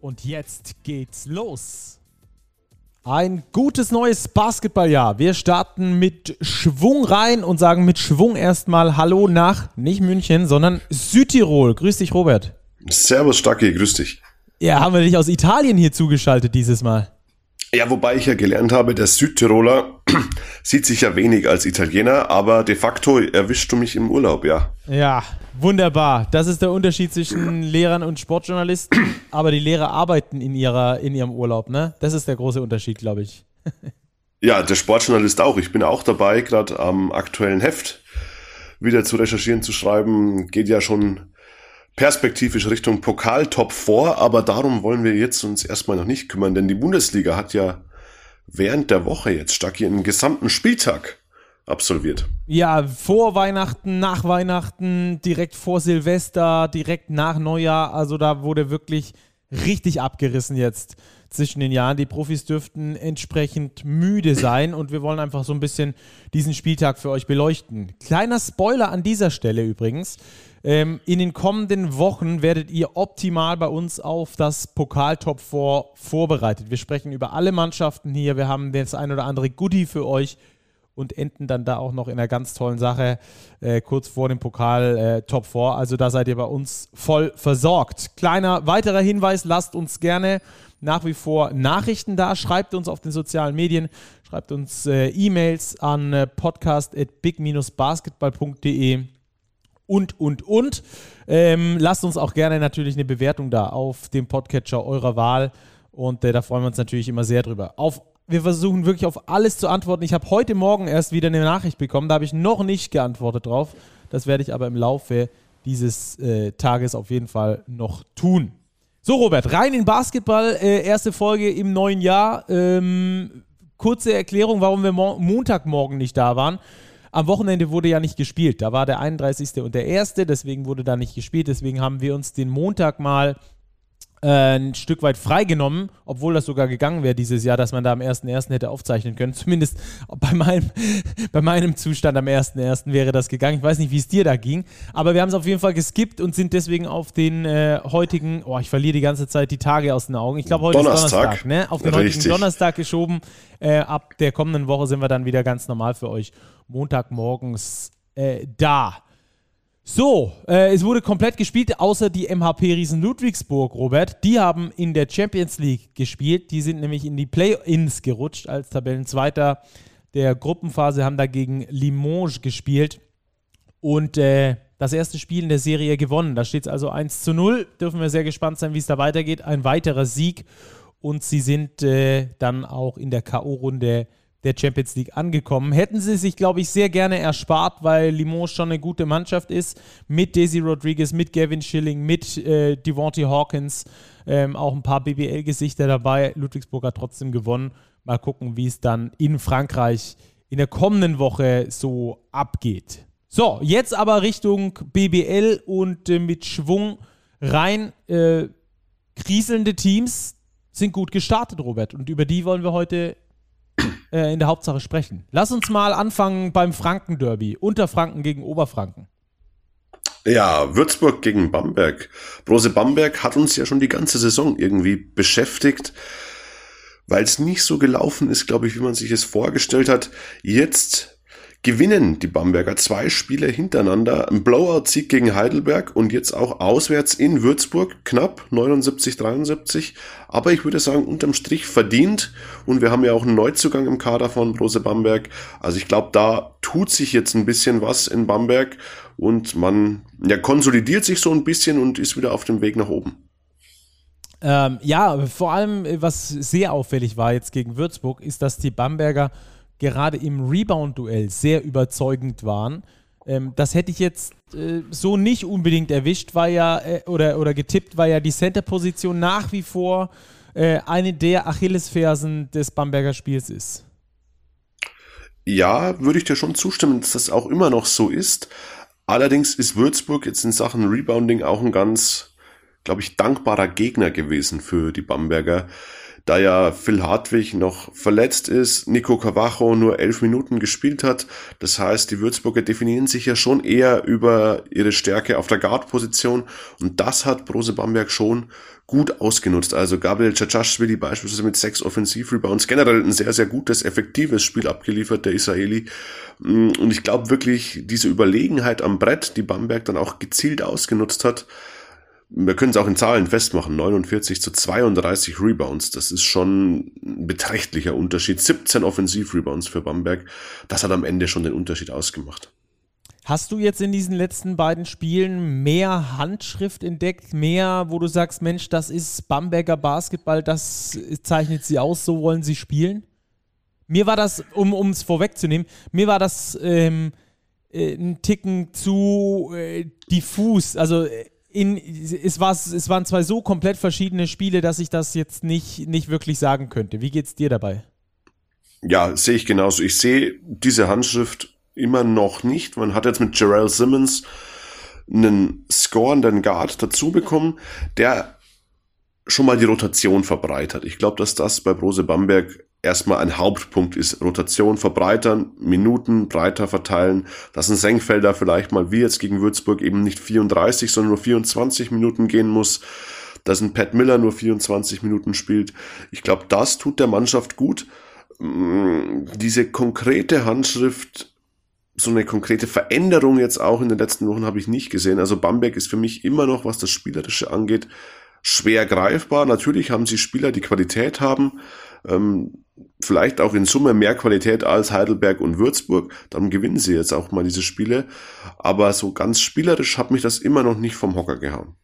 Und jetzt geht's los. Ein gutes neues Basketballjahr. Wir starten mit Schwung rein und sagen mit Schwung erstmal Hallo nach nicht München, sondern Südtirol. Grüß dich, Robert. Servus, Stacki, grüß dich. Ja, haben wir dich aus Italien hier zugeschaltet dieses Mal. Ja, wobei ich ja gelernt habe, der Südtiroler sieht sich ja wenig als Italiener, aber de facto erwischst du mich im Urlaub, ja. Ja, wunderbar. Das ist der Unterschied zwischen Lehrern und Sportjournalisten. Aber die Lehrer arbeiten in, ihrer, in ihrem Urlaub, ne? Das ist der große Unterschied, glaube ich. ja, der Sportjournalist auch. Ich bin auch dabei, gerade am aktuellen Heft wieder zu recherchieren, zu schreiben. Geht ja schon perspektivisch Richtung Pokaltop vor, aber darum wollen wir jetzt uns erstmal noch nicht kümmern, denn die Bundesliga hat ja während der Woche jetzt Stacki einen gesamten Spieltag absolviert. Ja, vor Weihnachten, nach Weihnachten, direkt vor Silvester, direkt nach Neujahr, also da wurde wirklich richtig abgerissen jetzt zwischen den Jahren. Die Profis dürften entsprechend müde sein und wir wollen einfach so ein bisschen diesen Spieltag für euch beleuchten. Kleiner Spoiler an dieser Stelle übrigens. Ähm, in den kommenden Wochen werdet ihr optimal bei uns auf das Pokaltop 4 vorbereitet. Wir sprechen über alle Mannschaften hier. Wir haben das ein oder andere Goodie für euch und enden dann da auch noch in einer ganz tollen Sache äh, kurz vor dem Pokal äh, Top 4. Also da seid ihr bei uns voll versorgt. Kleiner weiterer Hinweis, lasst uns gerne nach wie vor Nachrichten da. Schreibt uns auf den sozialen Medien, schreibt uns äh, E-Mails an äh, podcast.big-basketball.de und, und, und. Ähm, lasst uns auch gerne natürlich eine Bewertung da auf dem Podcatcher eurer Wahl. Und äh, da freuen wir uns natürlich immer sehr drüber. Auf, wir versuchen wirklich auf alles zu antworten. Ich habe heute Morgen erst wieder eine Nachricht bekommen, da habe ich noch nicht geantwortet drauf. Das werde ich aber im Laufe dieses äh, Tages auf jeden Fall noch tun. So, Robert, rein in Basketball. Äh, erste Folge im neuen Jahr. Ähm, kurze Erklärung, warum wir Montagmorgen nicht da waren. Am Wochenende wurde ja nicht gespielt. Da war der 31. und der 1., deswegen wurde da nicht gespielt. Deswegen haben wir uns den Montag mal äh, ein Stück weit freigenommen, obwohl das sogar gegangen wäre dieses Jahr, dass man da am 1.1. hätte aufzeichnen können. Zumindest bei meinem, bei meinem Zustand am 1.1. wäre das gegangen. Ich weiß nicht, wie es dir da ging, aber wir haben es auf jeden Fall geskippt und sind deswegen auf den äh, heutigen, oh, ich verliere die ganze Zeit die Tage aus den Augen. Ich glaube, heute Donnerstag. ist Donnerstag, ne? Auf den Richtig. heutigen Donnerstag geschoben. Äh, ab der kommenden Woche sind wir dann wieder ganz normal für euch Montagmorgens äh, da. So, äh, es wurde komplett gespielt, außer die MHP Riesen Ludwigsburg, Robert. Die haben in der Champions League gespielt. Die sind nämlich in die Play-Ins gerutscht als Tabellenzweiter der Gruppenphase, haben dagegen Limoges gespielt und äh, das erste Spiel in der Serie gewonnen. Da steht es also 1 zu 0. Dürfen wir sehr gespannt sein, wie es da weitergeht. Ein weiterer Sieg und sie sind äh, dann auch in der K.O.-Runde der Champions League angekommen. Hätten sie sich, glaube ich, sehr gerne erspart, weil Limoges schon eine gute Mannschaft ist. Mit Daisy Rodriguez, mit Gavin Schilling, mit äh, Devontae Hawkins, ähm, auch ein paar BBL-Gesichter dabei. Ludwigsburg hat trotzdem gewonnen. Mal gucken, wie es dann in Frankreich in der kommenden Woche so abgeht. So, jetzt aber Richtung BBL und äh, mit Schwung rein. Äh, kriselnde Teams sind gut gestartet, Robert. Und über die wollen wir heute äh, in der Hauptsache sprechen. Lass uns mal anfangen beim Franken-Derby. Unterfranken gegen Oberfranken. Ja, Würzburg gegen Bamberg. Brose Bamberg hat uns ja schon die ganze Saison irgendwie beschäftigt, weil es nicht so gelaufen ist, glaube ich, wie man sich es vorgestellt hat. Jetzt gewinnen die Bamberger zwei Spiele hintereinander. Ein Blowout-Sieg gegen Heidelberg und jetzt auch auswärts in Würzburg, knapp 79, 73. Aber ich würde sagen, unterm Strich verdient. Und wir haben ja auch einen Neuzugang im Kader von Brose Bamberg. Also ich glaube, da tut sich jetzt ein bisschen was in Bamberg und man ja, konsolidiert sich so ein bisschen und ist wieder auf dem Weg nach oben. Ähm, ja, vor allem, was sehr auffällig war jetzt gegen Würzburg, ist, dass die Bamberger gerade im Rebound-Duell sehr überzeugend waren. Ähm, das hätte ich jetzt äh, so nicht unbedingt erwischt, weil ja, äh, oder, oder getippt, weil ja die Center-Position nach wie vor äh, eine der Achillesfersen des Bamberger Spiels ist. Ja, würde ich dir schon zustimmen, dass das auch immer noch so ist. Allerdings ist Würzburg jetzt in Sachen Rebounding auch ein ganz, glaube ich, dankbarer Gegner gewesen für die Bamberger da ja Phil Hartwig noch verletzt ist, Nico Cavacho nur elf Minuten gespielt hat. Das heißt, die Würzburger definieren sich ja schon eher über ihre Stärke auf der Guard-Position und das hat Brose Bamberg schon gut ausgenutzt. Also Gabriel Cacashvili beispielsweise mit sechs Offensivrebounds, generell ein sehr, sehr gutes, effektives Spiel abgeliefert, der Israeli. Und ich glaube wirklich, diese Überlegenheit am Brett, die Bamberg dann auch gezielt ausgenutzt hat, wir können es auch in Zahlen festmachen, 49 zu 32 Rebounds, das ist schon ein beträchtlicher Unterschied. 17 Offensiv-Rebounds für Bamberg, das hat am Ende schon den Unterschied ausgemacht. Hast du jetzt in diesen letzten beiden Spielen mehr Handschrift entdeckt, mehr, wo du sagst, Mensch, das ist Bamberger Basketball, das zeichnet sie aus, so wollen sie spielen? Mir war das, um es vorwegzunehmen, mir war das ähm, äh, ein Ticken zu äh, diffus. Also äh, in, es, war, es waren zwei so komplett verschiedene Spiele, dass ich das jetzt nicht, nicht wirklich sagen könnte. Wie geht's dir dabei? Ja, sehe ich genauso. Ich sehe diese Handschrift immer noch nicht. Man hat jetzt mit Jarrell Simmons einen scorenden Guard dazu bekommen, der schon mal die Rotation verbreitert. Ich glaube, dass das bei Brose Bamberg erstmal ein Hauptpunkt ist. Rotation verbreitern, Minuten breiter verteilen, dass ein Senkfelder vielleicht mal wie jetzt gegen Würzburg eben nicht 34, sondern nur 24 Minuten gehen muss, dass ein Pat Miller nur 24 Minuten spielt. Ich glaube, das tut der Mannschaft gut. Mm, diese konkrete Handschrift, so eine konkrete Veränderung jetzt auch in den letzten Wochen habe ich nicht gesehen. Also Bamberg ist für mich immer noch, was das Spielerische angeht, schwer greifbar. Natürlich haben sie Spieler, die Qualität haben, ähm, vielleicht auch in Summe mehr Qualität als Heidelberg und Würzburg. Dann gewinnen sie jetzt auch mal diese Spiele. Aber so ganz spielerisch hat mich das immer noch nicht vom Hocker gehauen.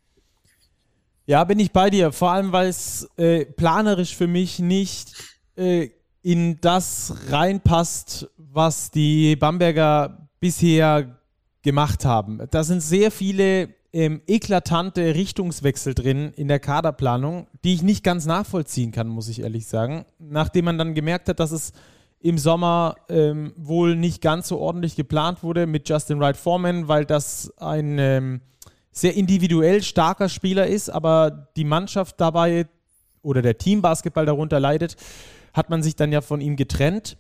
Ja, bin ich bei dir. Vor allem, weil es äh, planerisch für mich nicht äh, in das reinpasst, was die Bamberger bisher gemacht haben. Da sind sehr viele ähm, eklatante Richtungswechsel drin in der Kaderplanung, die ich nicht ganz nachvollziehen kann, muss ich ehrlich sagen. Nachdem man dann gemerkt hat, dass es im Sommer ähm, wohl nicht ganz so ordentlich geplant wurde mit Justin Wright Foreman, weil das ein ähm, sehr individuell starker Spieler ist, aber die Mannschaft dabei oder der Teambasketball darunter leidet, hat man sich dann ja von ihm getrennt.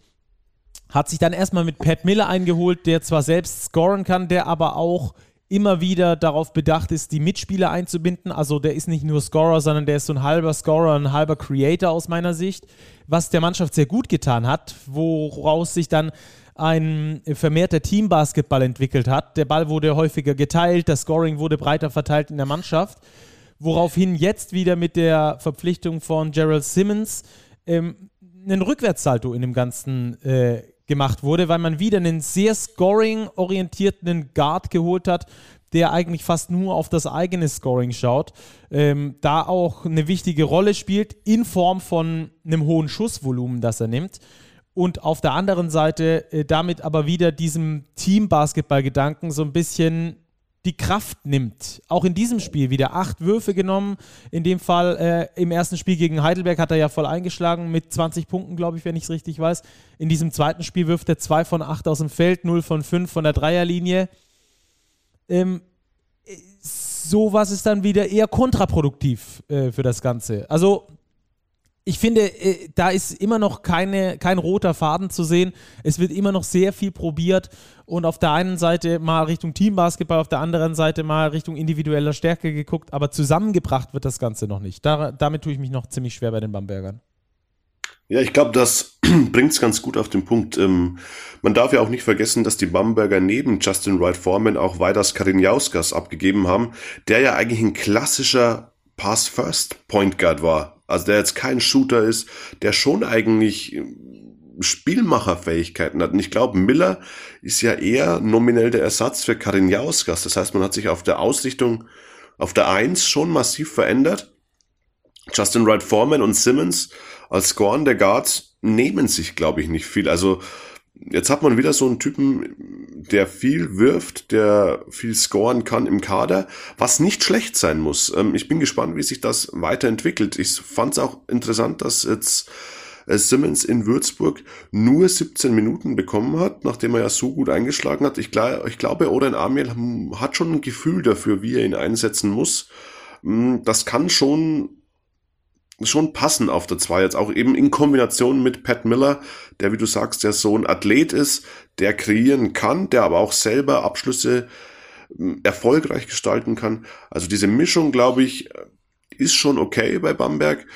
Hat sich dann erstmal mit Pat Miller eingeholt, der zwar selbst scoren kann, der aber auch immer wieder darauf bedacht ist, die Mitspieler einzubinden. Also der ist nicht nur Scorer, sondern der ist so ein halber Scorer, ein halber Creator aus meiner Sicht, was der Mannschaft sehr gut getan hat, woraus sich dann ein vermehrter Teambasketball entwickelt hat. Der Ball wurde häufiger geteilt, das Scoring wurde breiter verteilt in der Mannschaft, woraufhin jetzt wieder mit der Verpflichtung von Gerald Simmons ähm, ein Rückwärtssalto in dem Ganzen äh, gemacht wurde, weil man wieder einen sehr scoring-orientierten Guard geholt hat, der eigentlich fast nur auf das eigene Scoring schaut, ähm, da auch eine wichtige Rolle spielt in Form von einem hohen Schussvolumen, das er nimmt. Und auf der anderen Seite äh, damit aber wieder diesem Team-Basketball-Gedanken so ein bisschen die Kraft nimmt. Auch in diesem Spiel wieder acht Würfe genommen. In dem Fall äh, im ersten Spiel gegen Heidelberg hat er ja voll eingeschlagen mit 20 Punkten, glaube ich, wenn ich es richtig weiß. In diesem zweiten Spiel wirft er zwei von acht aus dem Feld, 0 von fünf von der Dreierlinie. Ähm, sowas ist dann wieder eher kontraproduktiv äh, für das Ganze. Also ich finde, äh, da ist immer noch keine, kein roter Faden zu sehen. Es wird immer noch sehr viel probiert und auf der einen Seite mal Richtung Teambasketball, auf der anderen Seite mal Richtung individueller Stärke geguckt, aber zusammengebracht wird das Ganze noch nicht. Da, damit tue ich mich noch ziemlich schwer bei den Bambergern. Ja, ich glaube, das bringt es ganz gut auf den Punkt. Ähm, man darf ja auch nicht vergessen, dass die Bamberger neben Justin Wright Foreman auch Weidas Karinjauskas abgegeben haben, der ja eigentlich ein klassischer Pass-First Point Guard war also der jetzt kein Shooter ist, der schon eigentlich ähm, Spielmacherfähigkeiten hat. Und ich glaube, Miller ist ja eher nominell der Ersatz für Karin Jauskas. Das heißt, man hat sich auf der Ausrichtung auf der Eins schon massiv verändert. Justin Wright Foreman und Simmons als Scoren der Guards nehmen sich, glaube ich, nicht viel. Also jetzt hat man wieder so einen Typen, der viel wirft, der viel scoren kann im Kader, was nicht schlecht sein muss. Ähm, ich bin gespannt, wie sich das weiterentwickelt. Ich fand es auch interessant, dass jetzt äh, Simmons in Würzburg nur 17 Minuten bekommen hat, nachdem er ja so gut eingeschlagen hat. Ich, ich glaube, Oren Amel hat schon ein Gefühl dafür, wie er ihn einsetzen muss. Mm, das kann schon schon passen auf der 2 jetzt auch eben in Kombination mit Pat Miller, der wie du sagst, der so ein Athlet ist, der kreieren kann, der aber auch selber Abschlüsse mm, erfolgreich gestalten kann. Also diese Mischung, glaube ich, ist schon okay bei Bamberg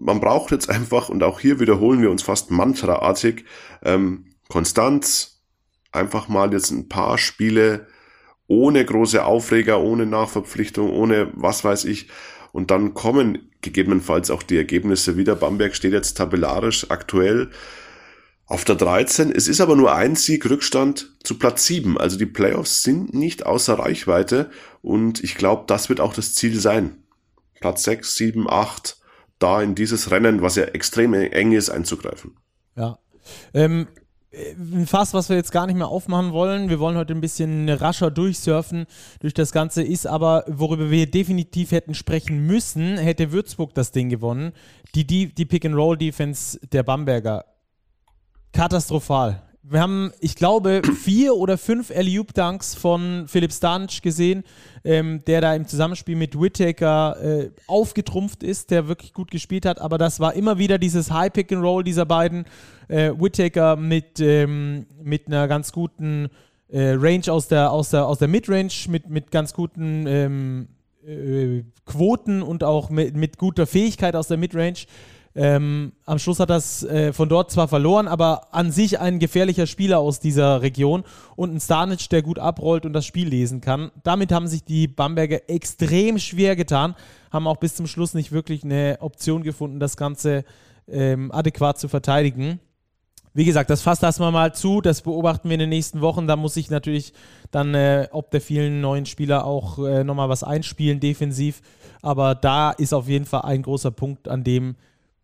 man braucht jetzt einfach, und auch hier wiederholen wir uns fast mantraartig, ähm, Konstanz, einfach mal jetzt ein paar Spiele ohne große Aufreger, ohne Nachverpflichtung, ohne was weiß ich. Und dann kommen gegebenenfalls auch die Ergebnisse wieder. Bamberg steht jetzt tabellarisch aktuell auf der 13. Es ist aber nur ein Sieg Rückstand zu Platz 7. Also die Playoffs sind nicht außer Reichweite und ich glaube, das wird auch das Ziel sein. Platz 6, 7, 8 da in dieses Rennen, was ja extrem eng ist, einzugreifen. Ja. Ähm, ein Fass, was wir jetzt gar nicht mehr aufmachen wollen. Wir wollen heute ein bisschen rascher durchsurfen durch das Ganze, ist aber, worüber wir definitiv hätten sprechen müssen, hätte Würzburg das Ding gewonnen. Die, die, die Pick-and-Roll-Defense der Bamberger. Katastrophal. Wir haben, ich glaube, vier oder fünf Alley-Oop-Dunks von Philipp Stanich gesehen, ähm, der da im Zusammenspiel mit Whittaker äh, aufgetrumpft ist, der wirklich gut gespielt hat. Aber das war immer wieder dieses High-Pick-and-Roll dieser beiden. Äh, Whittaker mit, ähm, mit einer ganz guten äh, Range aus der, aus der, aus der Midrange, mit, mit ganz guten ähm, äh, Quoten und auch mit, mit guter Fähigkeit aus der Midrange. Ähm, am Schluss hat das äh, von dort zwar verloren, aber an sich ein gefährlicher Spieler aus dieser Region und ein Starnic, der gut abrollt und das Spiel lesen kann. Damit haben sich die Bamberger extrem schwer getan, haben auch bis zum Schluss nicht wirklich eine Option gefunden, das Ganze ähm, adäquat zu verteidigen. Wie gesagt, das fasst erstmal mal zu, das beobachten wir in den nächsten Wochen. Da muss ich natürlich dann, äh, ob der vielen neuen Spieler auch äh, nochmal was einspielen, defensiv. Aber da ist auf jeden Fall ein großer Punkt, an dem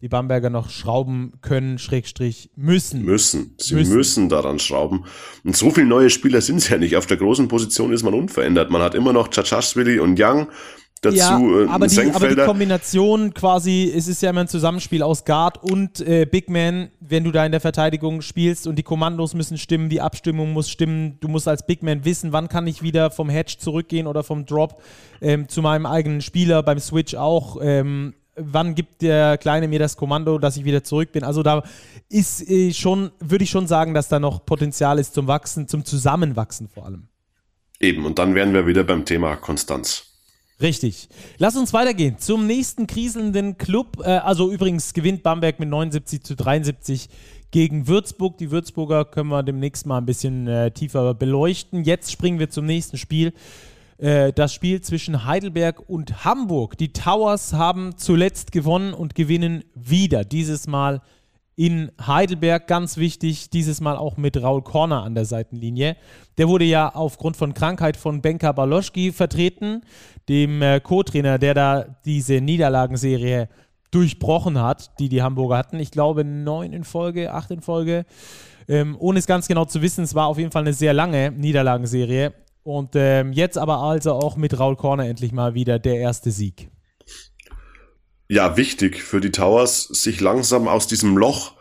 die Bamberger noch schrauben können, Schrägstrich müssen. Müssen. Sie müssen. müssen daran schrauben. Und so viele neue Spieler sind es ja nicht. Auf der großen Position ist man unverändert. Man hat immer noch Chachashvili und Young. Dazu ja, äh, aber, die, aber die Kombination quasi, es ist ja immer ein Zusammenspiel aus Guard und äh, Big Man, wenn du da in der Verteidigung spielst und die Kommandos müssen stimmen, die Abstimmung muss stimmen, du musst als Big Man wissen, wann kann ich wieder vom Hedge zurückgehen oder vom Drop ähm, zu meinem eigenen Spieler, beim Switch auch. Ähm, wann gibt der Kleine mir das Kommando, dass ich wieder zurück bin. Also da ist äh, schon, würde ich schon sagen, dass da noch Potenzial ist zum Wachsen, zum Zusammenwachsen vor allem. Eben, und dann wären wir wieder beim Thema Konstanz. Richtig. Lass uns weitergehen zum nächsten kriselnden Club. Äh, also übrigens gewinnt Bamberg mit 79 zu 73 gegen Würzburg. Die Würzburger können wir demnächst mal ein bisschen äh, tiefer beleuchten. Jetzt springen wir zum nächsten Spiel. Äh, das Spiel zwischen Heidelberg und Hamburg. Die Towers haben zuletzt gewonnen und gewinnen wieder. Dieses Mal in Heidelberg, ganz wichtig, dieses Mal auch mit Raul Korner an der Seitenlinie. Der wurde ja aufgrund von Krankheit von Benka Baloschki vertreten, dem äh, Co-Trainer, der da diese Niederlagenserie durchbrochen hat, die die Hamburger hatten. Ich glaube neun in Folge, acht in Folge. Ähm, ohne es ganz genau zu wissen, es war auf jeden Fall eine sehr lange Niederlagenserie. Und ähm, jetzt aber also auch mit Raul Corner endlich mal wieder der erste Sieg. Ja, wichtig für die Towers, sich langsam aus diesem Loch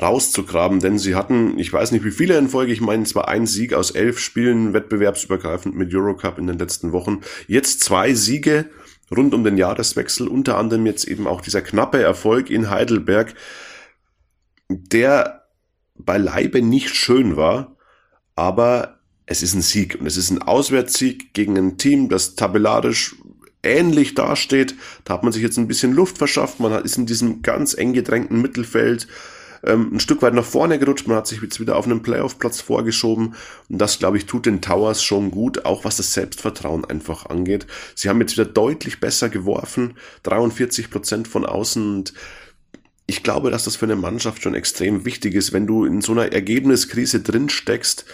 rauszugraben, denn sie hatten, ich weiß nicht wie viele in Folge, ich meine zwar ein Sieg aus elf Spielen, wettbewerbsübergreifend mit Eurocup in den letzten Wochen, jetzt zwei Siege rund um den Jahreswechsel, unter anderem jetzt eben auch dieser knappe Erfolg in Heidelberg, der beileibe nicht schön war, aber es ist ein Sieg und es ist ein Auswärtssieg gegen ein Team, das tabellarisch ähnlich dasteht. Da hat man sich jetzt ein bisschen Luft verschafft. Man ist in diesem ganz eng gedrängten Mittelfeld ähm, ein Stück weit nach vorne gerutscht. Man hat sich jetzt wieder auf einen Playoff-Platz vorgeschoben. Und das, glaube ich, tut den Towers schon gut, auch was das Selbstvertrauen einfach angeht. Sie haben jetzt wieder deutlich besser geworfen. 43 Prozent von außen und ich glaube, dass das für eine Mannschaft schon extrem wichtig ist, wenn du in so einer Ergebniskrise drin steckst,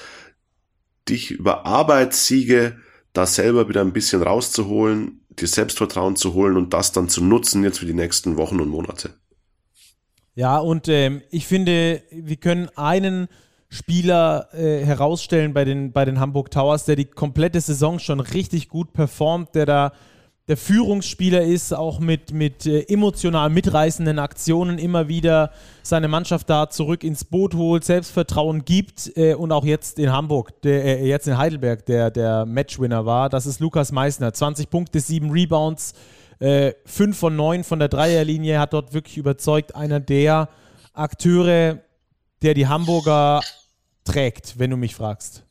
dich über Arbeitssiege da selber wieder ein bisschen rauszuholen, dir Selbstvertrauen zu holen und das dann zu nutzen jetzt für die nächsten Wochen und Monate. Ja, und ähm, ich finde, wir können einen Spieler äh, herausstellen bei den, bei den Hamburg Towers, der die komplette Saison schon richtig gut performt, der da der Führungsspieler ist, auch mit, mit äh, emotional mitreißenden Aktionen immer wieder seine Mannschaft da zurück ins Boot holt, Selbstvertrauen gibt äh, und auch jetzt in Hamburg, der, äh, jetzt in Heidelberg, der, der Matchwinner war. Das ist Lukas Meissner. 20 Punkte, 7 Rebounds, äh, 5 von 9 von der Dreierlinie, hat dort wirklich überzeugt. Einer der Akteure, der die Hamburger trägt, wenn du mich fragst.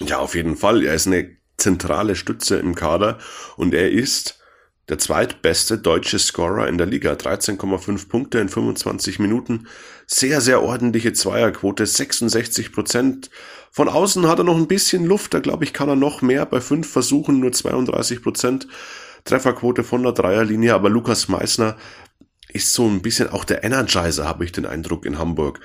Ja, auf jeden Fall. Er ist eine zentrale Stütze im Kader und er ist der zweitbeste deutsche Scorer in der Liga. 13,5 Punkte in 25 Minuten. Sehr, sehr ordentliche Zweierquote. 66 Prozent. Von außen hat er noch ein bisschen Luft. Da glaube ich, kann er noch mehr. Bei fünf Versuchen nur 32 Prozent. Trefferquote von der Dreierlinie. Aber Lukas Meissner ist so ein bisschen auch der Energizer, habe ich den Eindruck in Hamburg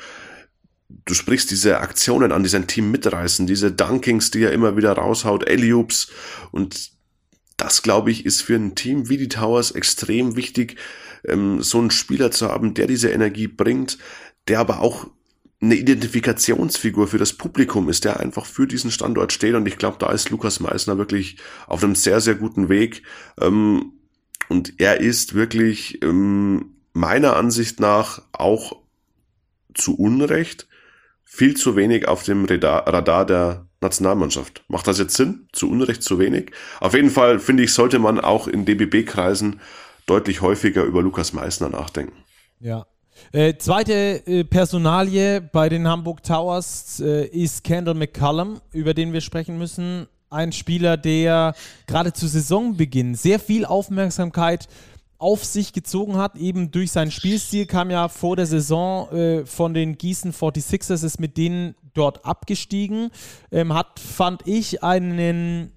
du sprichst diese Aktionen an, die sein Team mitreißen, diese Dunkings, die er immer wieder raushaut, Eliups und das, glaube ich, ist für ein Team wie die Towers extrem wichtig, ähm, so einen Spieler zu haben, der diese Energie bringt, der aber auch eine Identifikationsfigur für das Publikum ist, der einfach für diesen Standort steht. Und ich glaube, da ist Lukas Meissner wirklich auf einem sehr, sehr guten Weg. Ähm, und er ist wirklich ähm, meiner Ansicht nach auch zu Unrecht viel zu wenig auf dem Radar der Nationalmannschaft. Macht das jetzt Sinn? Zu Unrecht zu wenig? Auf jeden Fall, finde ich, sollte man auch in DBB-Kreisen deutlich häufiger über Lukas Meissner nachdenken. Ja. Äh, zweite äh, Personalie bei den Hamburg Towers äh, ist Kendall McCullum, über den wir sprechen müssen. Ein Spieler, der gerade zu Saisonbeginn sehr viel Aufmerksamkeit auf sich gezogen hat, eben durch seinen Spielstil, kam ja vor der Saison äh, von den Gießen 46ers, ist mit denen dort abgestiegen, ähm, hat, fand ich, einen,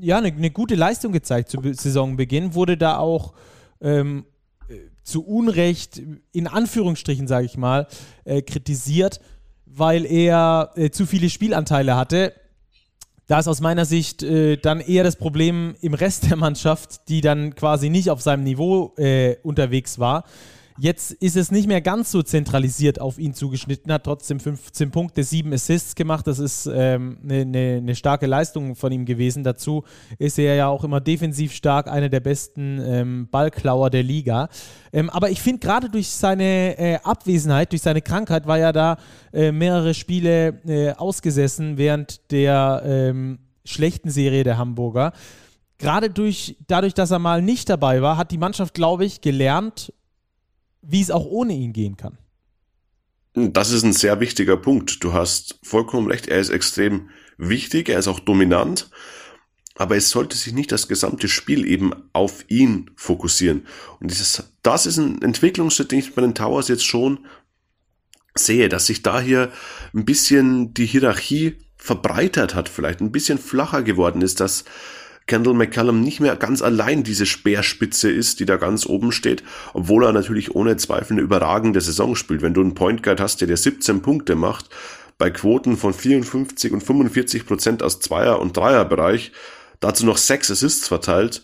ja, eine, eine, gute Leistung gezeigt zu Saisonbeginn, wurde da auch ähm, äh, zu Unrecht, in Anführungsstrichen sage ich mal, äh, kritisiert, weil er äh, zu viele Spielanteile hatte da ist aus meiner Sicht äh, dann eher das Problem im Rest der Mannschaft, die dann quasi nicht auf seinem Niveau äh, unterwegs war. Jetzt ist es nicht mehr ganz so zentralisiert auf ihn zugeschnitten, hat trotzdem 15 Punkte, 7 Assists gemacht. Das ist eine ähm, ne, ne, ne starke Leistung von ihm gewesen. Dazu ist er ja auch immer defensiv stark, einer der besten ähm, Ballklauer der Liga. Ähm, aber ich finde, gerade durch seine äh, Abwesenheit, durch seine Krankheit, war ja da äh, mehrere Spiele äh, ausgesessen während der ähm, schlechten Serie der Hamburger gerade durch, dadurch, dass er mal nicht dabei war, hat die Mannschaft, glaube ich, gelernt, wie es auch ohne ihn gehen kann. Das ist ein sehr wichtiger Punkt. Du hast vollkommen recht. Er ist extrem wichtig. Er ist auch dominant. Aber es sollte sich nicht das gesamte Spiel eben auf ihn fokussieren. Und dieses, das ist ein Entwicklungsschritt, den ich bei den Towers jetzt schon sehe, dass sich da hier ein bisschen die Hierarchie verbreitert hat, vielleicht ein bisschen flacher geworden ist, dass Kendall McCallum nicht mehr ganz allein diese Speerspitze ist, die da ganz oben steht, obwohl er natürlich ohne Zweifel eine überragende Saison spielt. Wenn du einen Point Guard hast, der dir 17 Punkte macht, bei Quoten von 54 und 45 Prozent aus Zweier- und Dreierbereich, dazu noch sechs Assists verteilt,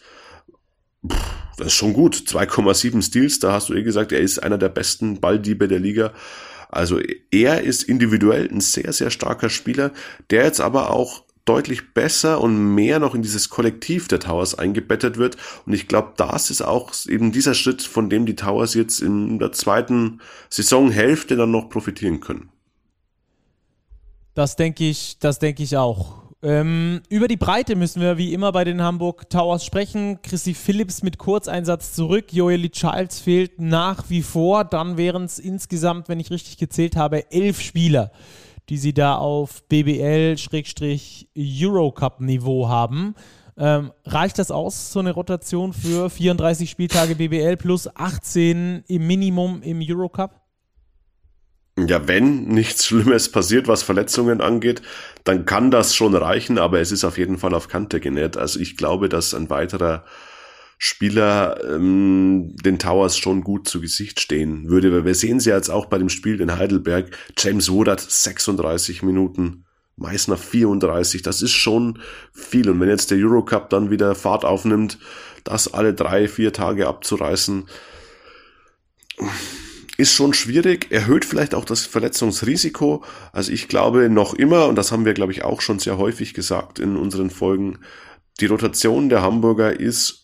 das ist schon gut. 2,7 Steals, da hast du eh gesagt, er ist einer der besten Balldiebe der Liga. Also er ist individuell ein sehr, sehr starker Spieler, der jetzt aber auch deutlich besser und mehr noch in dieses Kollektiv der Towers eingebettet wird. Und ich glaube, das ist auch eben dieser Schritt, von dem die Towers jetzt in der zweiten Saisonhälfte dann noch profitieren können. Das denke ich, das denke ich auch. Ähm, über die Breite müssen wir wie immer bei den Hamburg Towers sprechen. Chrissy Phillips mit Kurzeinsatz zurück. Joeli Childs fehlt nach wie vor. Dann wären es insgesamt, wenn ich richtig gezählt habe, elf Spieler, die sie da auf BBL-Eurocup-Niveau haben. Ähm, reicht das aus, so eine Rotation für 34 Spieltage BBL plus 18 im Minimum im Eurocup? Ja, wenn nichts Schlimmes passiert, was Verletzungen angeht, dann kann das schon reichen, aber es ist auf jeden Fall auf Kante genäht. Also ich glaube, dass ein weiterer Spieler ähm, den Towers schon gut zu Gesicht stehen würde. Weil wir sehen sie jetzt auch bei dem Spiel in Heidelberg. James Woodard 36 Minuten, Meißner 34. Das ist schon viel. Und wenn jetzt der Eurocup dann wieder Fahrt aufnimmt, das alle drei, vier Tage abzureißen, ist schon schwierig, erhöht vielleicht auch das Verletzungsrisiko. Also ich glaube noch immer, und das haben wir, glaube ich, auch schon sehr häufig gesagt in unseren Folgen, die Rotation der Hamburger ist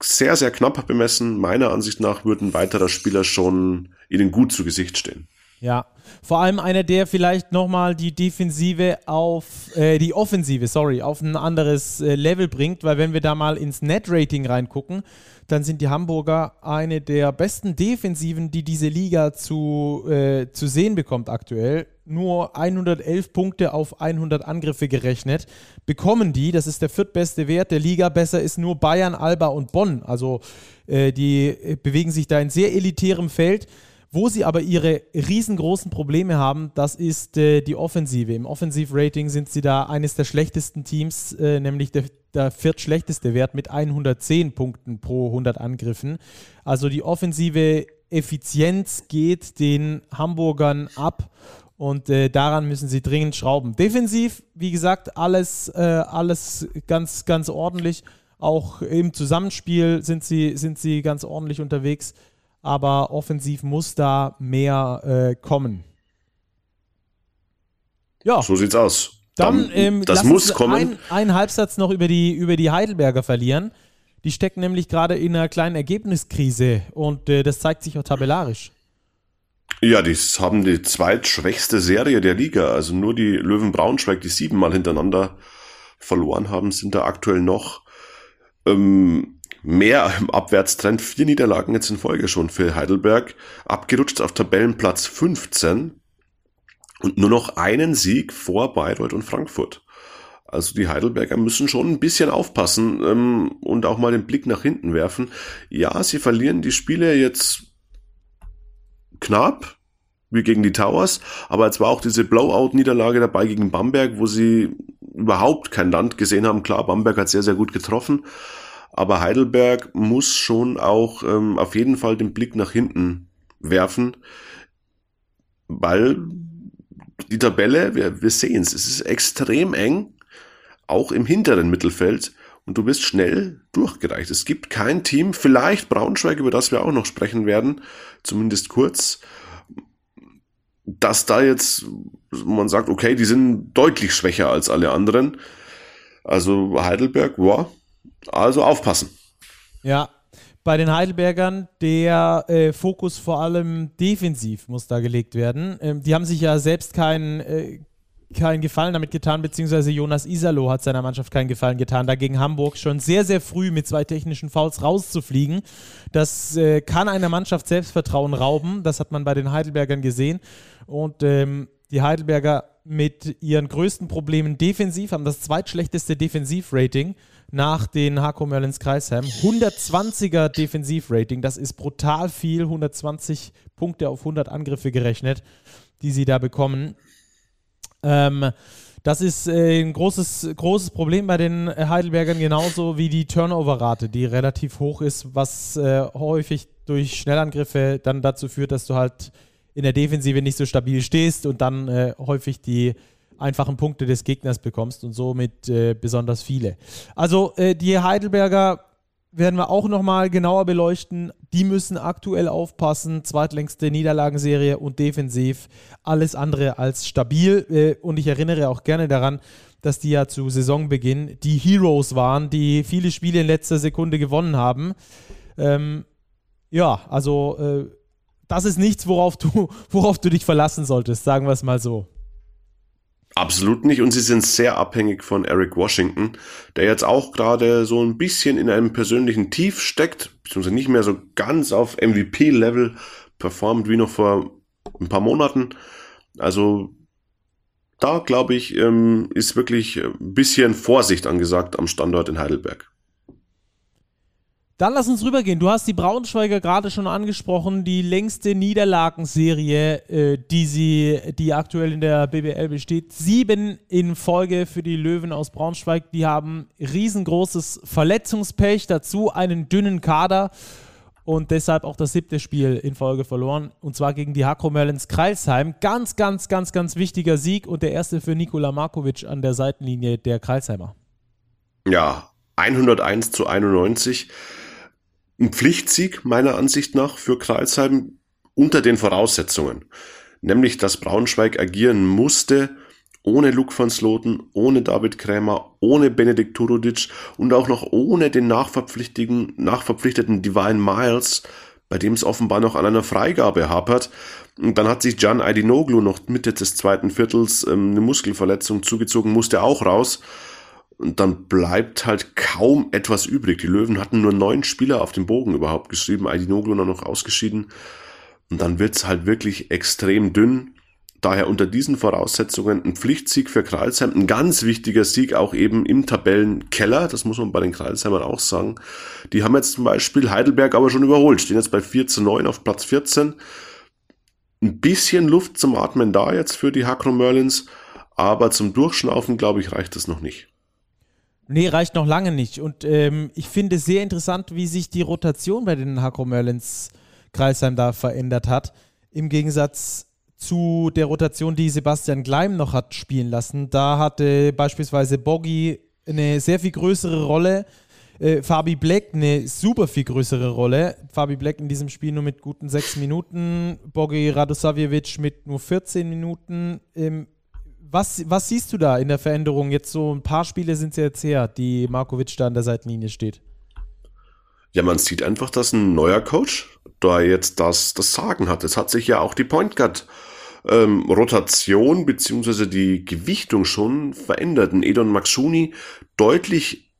sehr, sehr knapp bemessen. Meiner Ansicht nach würden weiterer Spieler schon ihnen gut zu Gesicht stehen. Ja, vor allem einer, der vielleicht nochmal die Defensive auf, äh, die Offensive, sorry, auf ein anderes äh, Level bringt, weil wenn wir da mal ins Net-Rating reingucken, dann sind die Hamburger eine der besten Defensiven, die diese Liga zu, äh, zu sehen bekommt aktuell. Nur 111 Punkte auf 100 Angriffe gerechnet bekommen die. Das ist der viertbeste Wert der Liga. Besser ist nur Bayern, Alba und Bonn. Also äh, die äh, bewegen sich da in sehr elitärem Feld. Wo sie aber ihre riesengroßen Probleme haben, das ist äh, die Offensive. Im Offensivrating sind sie da eines der schlechtesten Teams, äh, nämlich der, der viertschlechteste Wert mit 110 Punkten pro 100 Angriffen. Also die offensive Effizienz geht den Hamburgern ab und äh, daran müssen sie dringend schrauben. Defensiv, wie gesagt, alles, äh, alles ganz, ganz ordentlich. Auch im Zusammenspiel sind sie, sind sie ganz ordentlich unterwegs aber offensiv muss da mehr äh, kommen. Ja. So sieht's aus. Dann, ähm, das muss kommen. Ein, einen Halbsatz noch über die, über die Heidelberger verlieren. Die stecken nämlich gerade in einer kleinen Ergebniskrise und äh, das zeigt sich auch tabellarisch. Ja, die haben die zweitschwächste Serie der Liga. Also nur die Löwen Braunschweig, die siebenmal hintereinander verloren haben, sind da aktuell noch. Ähm, mehr im Abwärtstrend. Vier Niederlagen jetzt in Folge schon für Heidelberg. Abgerutscht auf Tabellenplatz 15 und nur noch einen Sieg vor Bayreuth und Frankfurt. Also die Heidelberger müssen schon ein bisschen aufpassen ähm, und auch mal den Blick nach hinten werfen. Ja, sie verlieren die Spiele jetzt knapp, wie gegen die Towers, aber jetzt war auch diese Blowout-Niederlage dabei gegen Bamberg, wo sie überhaupt kein Land gesehen haben. Klar, Bamberg hat sehr, sehr gut getroffen, aber Heidelberg muss schon auch ähm, auf jeden Fall den Blick nach hinten werfen, weil die Tabelle, wir, wir sehen es, es ist extrem eng, auch im hinteren Mittelfeld und du bist schnell durchgereicht. Es gibt kein Team, vielleicht Braunschweig, über das wir auch noch sprechen werden, zumindest kurz, dass da jetzt man sagt, okay, die sind deutlich schwächer als alle anderen. Also Heidelberg, wow, also aufpassen. Ja, bei den Heidelbergern, der äh, Fokus vor allem defensiv muss da gelegt werden. Ähm, die haben sich ja selbst keinen äh, keinen Gefallen damit getan, beziehungsweise Jonas Isalo hat seiner Mannschaft keinen Gefallen getan, da gegen Hamburg schon sehr, sehr früh mit zwei technischen Fouls rauszufliegen. Das äh, kann einer Mannschaft Selbstvertrauen rauben, das hat man bei den Heidelbergern gesehen. Und ähm, die Heidelberger mit ihren größten Problemen defensiv haben das zweitschlechteste Defensivrating nach den Hako Merlins Kreisheim. 120er Defensivrating, das ist brutal viel. 120 Punkte auf 100 Angriffe gerechnet, die sie da bekommen. Ähm, das ist äh, ein großes, großes Problem bei den Heidelbergern, genauso wie die Turnover-Rate, die relativ hoch ist, was äh, häufig durch Schnellangriffe dann dazu führt, dass du halt in der Defensive nicht so stabil stehst und dann äh, häufig die einfachen Punkte des Gegners bekommst und somit äh, besonders viele. Also äh, die Heidelberger werden wir auch nochmal genauer beleuchten. Die müssen aktuell aufpassen. Zweitlängste Niederlagenserie und defensiv alles andere als stabil. Äh, und ich erinnere auch gerne daran, dass die ja zu Saisonbeginn die Heroes waren, die viele Spiele in letzter Sekunde gewonnen haben. Ähm, ja, also äh, das ist nichts, worauf du, worauf du dich verlassen solltest, sagen wir es mal so. Absolut nicht. Und sie sind sehr abhängig von Eric Washington, der jetzt auch gerade so ein bisschen in einem persönlichen Tief steckt, beziehungsweise nicht mehr so ganz auf MVP-Level performt wie noch vor ein paar Monaten. Also da glaube ich, ähm, ist wirklich ein bisschen Vorsicht angesagt am Standort in Heidelberg. Dann lass uns rübergehen. Du hast die Braunschweiger gerade schon angesprochen, die längste Niederlagenserie, äh, die sie, die aktuell in der BBL besteht. Sieben in Folge für die Löwen aus Braunschweig. Die haben riesengroßes Verletzungspech, dazu einen dünnen Kader und deshalb auch das siebte Spiel in Folge verloren. Und zwar gegen die Hakro Merlins Kreilsheim. Ganz, ganz, ganz, ganz wichtiger Sieg und der erste für Nikola Markovic an der Seitenlinie der Kreilsheimer. Ja, 101 zu 91 ein Pflichtsieg meiner Ansicht nach für Kreilsheim unter den Voraussetzungen. Nämlich, dass Braunschweig agieren musste, ohne Luke van Sloten, ohne David Krämer, ohne Benedikt Turudic und auch noch ohne den nachverpflichteten, nachverpflichteten Divine Miles, bei dem es offenbar noch an einer Freigabe hapert. Und dann hat sich Can Aydinoglu noch Mitte des zweiten Viertels ähm, eine Muskelverletzung zugezogen, musste auch raus. Und dann bleibt halt kaum etwas übrig. Die Löwen hatten nur neun Spieler auf dem Bogen überhaupt geschrieben, Aydinoglu noch ausgeschieden. Und dann wird's halt wirklich extrem dünn. Daher unter diesen Voraussetzungen ein Pflichtsieg für Kreilsheim, ein ganz wichtiger Sieg auch eben im Tabellenkeller, das muss man bei den Kreilsheimern auch sagen. Die haben jetzt zum Beispiel Heidelberg aber schon überholt, stehen jetzt bei 4 zu 9 auf Platz 14. Ein bisschen Luft zum Atmen da jetzt für die Hakro Merlins, aber zum Durchschnaufen, glaube ich, reicht das noch nicht. Nee, reicht noch lange nicht. Und ähm, ich finde sehr interessant, wie sich die Rotation bei den Hakro Merlins Kreisheim da verändert hat. Im Gegensatz zu der Rotation, die Sebastian Gleim noch hat spielen lassen. Da hatte beispielsweise Boggy eine sehr viel größere Rolle. Äh, Fabi Black eine super viel größere Rolle. Fabi Black in diesem Spiel nur mit guten sechs Minuten. Bogi Radosavjevic mit nur 14 Minuten. Ähm, was, was siehst du da in der Veränderung? Jetzt so ein paar Spiele sind es jetzt her, die Markovic da an der Seitenlinie steht. Ja, man sieht einfach, dass ein neuer Coach da jetzt das, das Sagen hat. Es hat sich ja auch die Point Guard ähm, Rotation beziehungsweise die Gewichtung schon verändert. Ein Edon Maxuni deutlich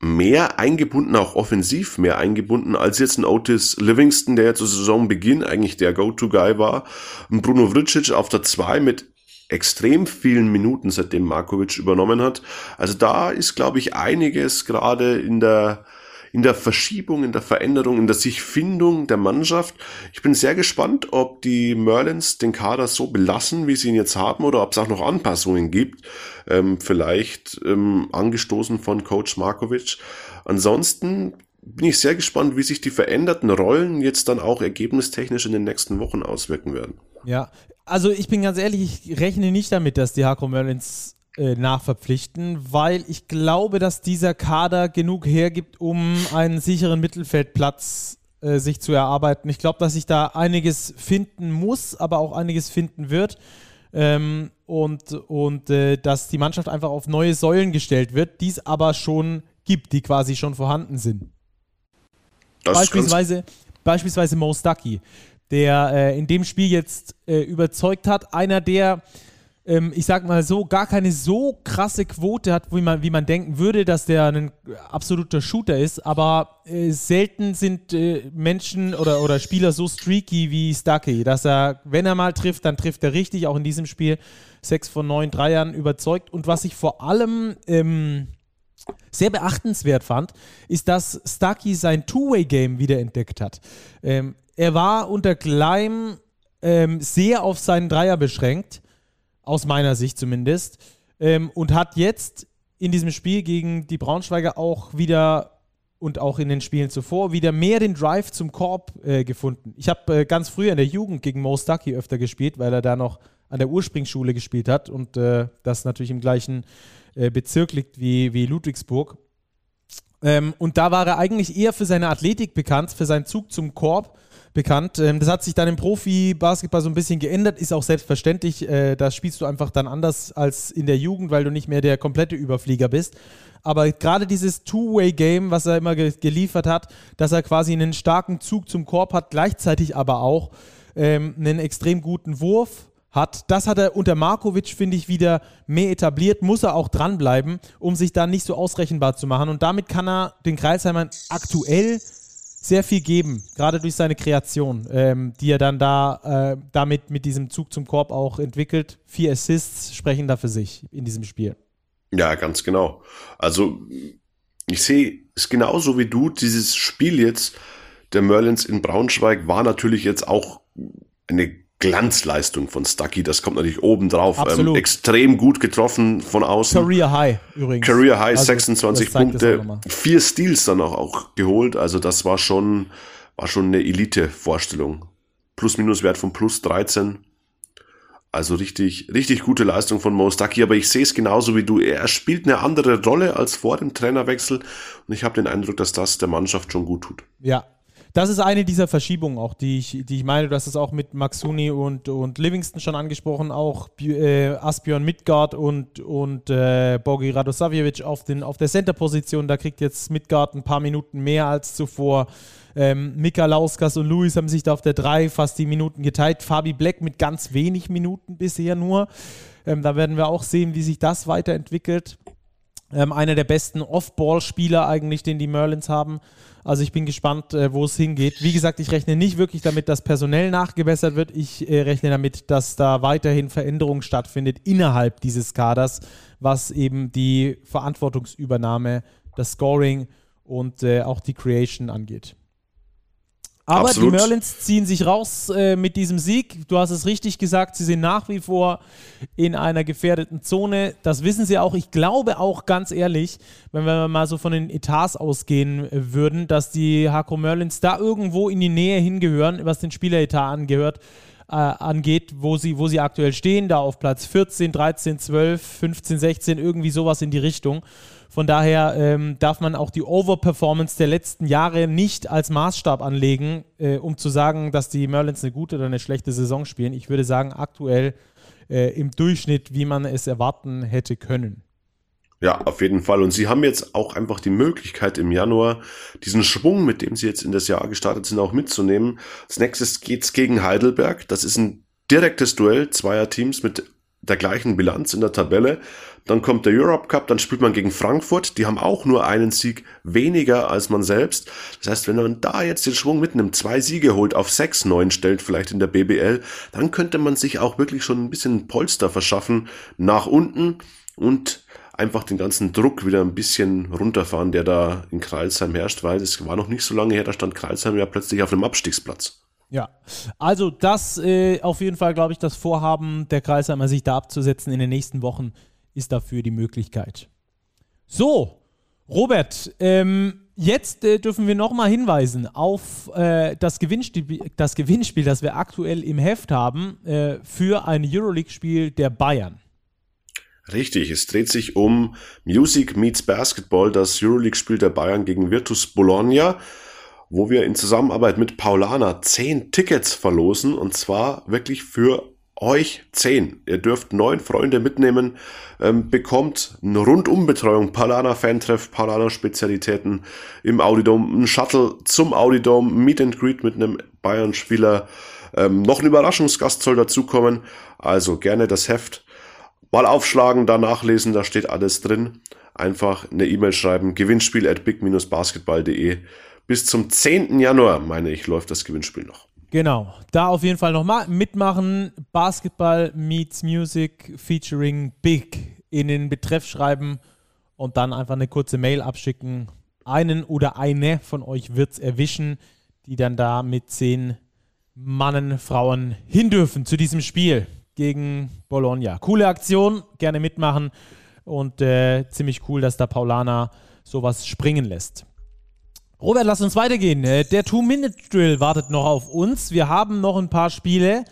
mehr eingebunden, auch offensiv mehr eingebunden, als jetzt ein Otis Livingston, der ja zu Saisonbeginn eigentlich der Go-To-Guy war. Ein Bruno Vricic auf der 2 mit extrem vielen Minuten, seitdem Markovic übernommen hat. Also da ist, glaube ich, einiges gerade in der in der Verschiebung, in der Veränderung, in der Sichfindung der Mannschaft. Ich bin sehr gespannt, ob die Merlins den Kader so belassen, wie sie ihn jetzt haben, oder ob es auch noch Anpassungen gibt. Ähm, vielleicht ähm, angestoßen von Coach Markovic. Ansonsten bin ich sehr gespannt, wie sich die veränderten Rollen jetzt dann auch ergebnistechnisch in den nächsten Wochen auswirken werden. Ja, also ich bin ganz ehrlich, ich rechne nicht damit, dass die Hakro Merlins äh, nachverpflichten, weil ich glaube, dass dieser Kader genug hergibt, um einen sicheren Mittelfeldplatz äh, sich zu erarbeiten. Ich glaube, dass sich da einiges finden muss, aber auch einiges finden wird. Ähm, und und äh, dass die Mannschaft einfach auf neue Säulen gestellt wird, die es aber schon gibt, die quasi schon vorhanden sind. Das beispielsweise, beispielsweise Mo Stucky, der äh, in dem Spiel jetzt äh, überzeugt hat. Einer, der ähm, ich sag mal so, gar keine so krasse Quote hat, wie man, wie man denken würde, dass der ein absoluter Shooter ist, aber äh, selten sind äh, Menschen oder, oder Spieler so streaky wie Stucky, dass er, wenn er mal trifft, dann trifft er richtig, auch in diesem Spiel. Sechs von neun Dreiern überzeugt. Und was ich vor allem ähm, sehr beachtenswert fand, ist, dass Stucky sein Two-Way-Game wiederentdeckt hat. Ähm, er war unter Gleim ähm, sehr auf seinen Dreier beschränkt aus meiner Sicht zumindest. Ähm, und hat jetzt in diesem Spiel gegen die Braunschweiger auch wieder und auch in den Spielen zuvor wieder mehr den Drive zum Korb äh, gefunden. Ich habe äh, ganz früh in der Jugend gegen Mo Stucky öfter gespielt, weil er da noch an der Ursprungsschule gespielt hat und äh, das natürlich im gleichen äh, Bezirk liegt wie, wie Ludwigsburg. Ähm, und da war er eigentlich eher für seine Athletik bekannt, für seinen Zug zum Korb bekannt. Ähm, das hat sich dann im Profi-Basketball so ein bisschen geändert, ist auch selbstverständlich. Äh, da spielst du einfach dann anders als in der Jugend, weil du nicht mehr der komplette Überflieger bist. Aber gerade dieses Two-Way-Game, was er immer ge geliefert hat, dass er quasi einen starken Zug zum Korb hat, gleichzeitig aber auch ähm, einen extrem guten Wurf hat. Das hat er unter Markovic, finde ich, wieder mehr etabliert, muss er auch dranbleiben, um sich dann nicht so ausrechenbar zu machen. Und damit kann er den Kreisheimern aktuell sehr viel geben, gerade durch seine Kreation, ähm, die er dann da äh, damit mit diesem Zug zum Korb auch entwickelt. Vier Assists sprechen da für sich in diesem Spiel. Ja, ganz genau. Also ich sehe es genauso wie du. Dieses Spiel jetzt der Merlins in Braunschweig war natürlich jetzt auch eine Glanzleistung von Stucky, das kommt natürlich oben drauf. Ähm, extrem gut getroffen von außen. Career High übrigens. Career High, also, 26 Punkte, vier Steals dann auch, auch geholt. Also das war schon, war schon eine Elite-Vorstellung. Plus-Minus-Wert von plus 13. Also richtig, richtig gute Leistung von Mo Stucky, aber ich sehe es genauso wie du. Er spielt eine andere Rolle als vor dem Trainerwechsel und ich habe den Eindruck, dass das der Mannschaft schon gut tut. Ja, das ist eine dieser Verschiebungen auch, die ich, die ich meine. Du hast es auch mit Maxuni und, und Livingston schon angesprochen, auch äh, Asbjörn Midgard und, und äh, Bogi Radosavjevic auf, auf der Center-Position. Da kriegt jetzt Midgard ein paar Minuten mehr als zuvor. Ähm, Mika Lauskas und Luis haben sich da auf der 3 fast die Minuten geteilt. Fabi Black mit ganz wenig Minuten bisher nur. Ähm, da werden wir auch sehen, wie sich das weiterentwickelt. Ähm, einer der besten Off-Ball-Spieler eigentlich, den die Merlins haben. Also ich bin gespannt, äh, wo es hingeht. Wie gesagt, ich rechne nicht wirklich damit, dass personell nachgebessert wird. Ich äh, rechne damit, dass da weiterhin Veränderung stattfindet innerhalb dieses Kaders, was eben die Verantwortungsübernahme, das Scoring und äh, auch die Creation angeht. Aber Absolut. die Merlins ziehen sich raus äh, mit diesem Sieg. Du hast es richtig gesagt, sie sind nach wie vor in einer gefährdeten Zone. Das wissen sie auch. Ich glaube auch ganz ehrlich, wenn wir mal so von den Etats ausgehen würden, dass die Hakro Merlins da irgendwo in die Nähe hingehören, was den Spieleretat angehört, äh, angeht, wo sie, wo sie aktuell stehen, da auf Platz 14, 13, 12, 15, 16, irgendwie sowas in die Richtung. Von daher ähm, darf man auch die Overperformance der letzten Jahre nicht als Maßstab anlegen, äh, um zu sagen, dass die Merlins eine gute oder eine schlechte Saison spielen. Ich würde sagen, aktuell äh, im Durchschnitt, wie man es erwarten hätte können. Ja, auf jeden Fall. Und sie haben jetzt auch einfach die Möglichkeit im Januar diesen Schwung, mit dem sie jetzt in das Jahr gestartet sind, auch mitzunehmen. Als nächstes geht's gegen Heidelberg. Das ist ein direktes Duell zweier Teams mit der gleichen Bilanz in der Tabelle. Dann kommt der Europe Cup, dann spielt man gegen Frankfurt. Die haben auch nur einen Sieg weniger als man selbst. Das heißt, wenn man da jetzt den Schwung mitnimmt, zwei Siege holt, auf sechs, neun stellt, vielleicht in der BBL, dann könnte man sich auch wirklich schon ein bisschen Polster verschaffen nach unten und einfach den ganzen Druck wieder ein bisschen runterfahren, der da in Kreilsheim herrscht, weil es war noch nicht so lange her, da stand Kreilsheim ja plötzlich auf einem Abstiegsplatz. Ja, also das äh, auf jeden Fall, glaube ich, das Vorhaben der Kreisheimer, sich da abzusetzen in den nächsten Wochen, ist dafür die Möglichkeit. So, Robert, ähm, jetzt äh, dürfen wir nochmal hinweisen auf äh, das, Gewinnspiel, das Gewinnspiel, das wir aktuell im Heft haben, äh, für ein Euroleague-Spiel der Bayern. Richtig, es dreht sich um Music Meets Basketball, das Euroleague-Spiel der Bayern gegen Virtus Bologna wo wir in Zusammenarbeit mit Paulana zehn Tickets verlosen und zwar wirklich für euch zehn. Ihr dürft neun Freunde mitnehmen, ähm, bekommt eine Rundumbetreuung, Paulana Fantreff, Paulana Spezialitäten im Audidom, ein Shuttle zum Audidom, Meet and Greet mit einem Bayern-Spieler, ähm, noch ein Überraschungsgast soll dazukommen. Also gerne das Heft mal aufschlagen, da nachlesen, da steht alles drin. Einfach eine E-Mail schreiben, gewinnspiel at big-basketball.de bis zum 10. Januar, meine ich, läuft das Gewinnspiel noch. Genau, da auf jeden Fall nochmal mitmachen. Basketball meets Music featuring Big in den Betreff schreiben und dann einfach eine kurze Mail abschicken. Einen oder eine von euch wird es erwischen, die dann da mit zehn Mannen, Frauen hin dürfen zu diesem Spiel gegen Bologna. Coole Aktion, gerne mitmachen und äh, ziemlich cool, dass da Paulana sowas springen lässt. Robert, lass uns weitergehen. Äh, der Two-Minute-Drill wartet noch auf uns. Wir haben noch ein paar Spiele.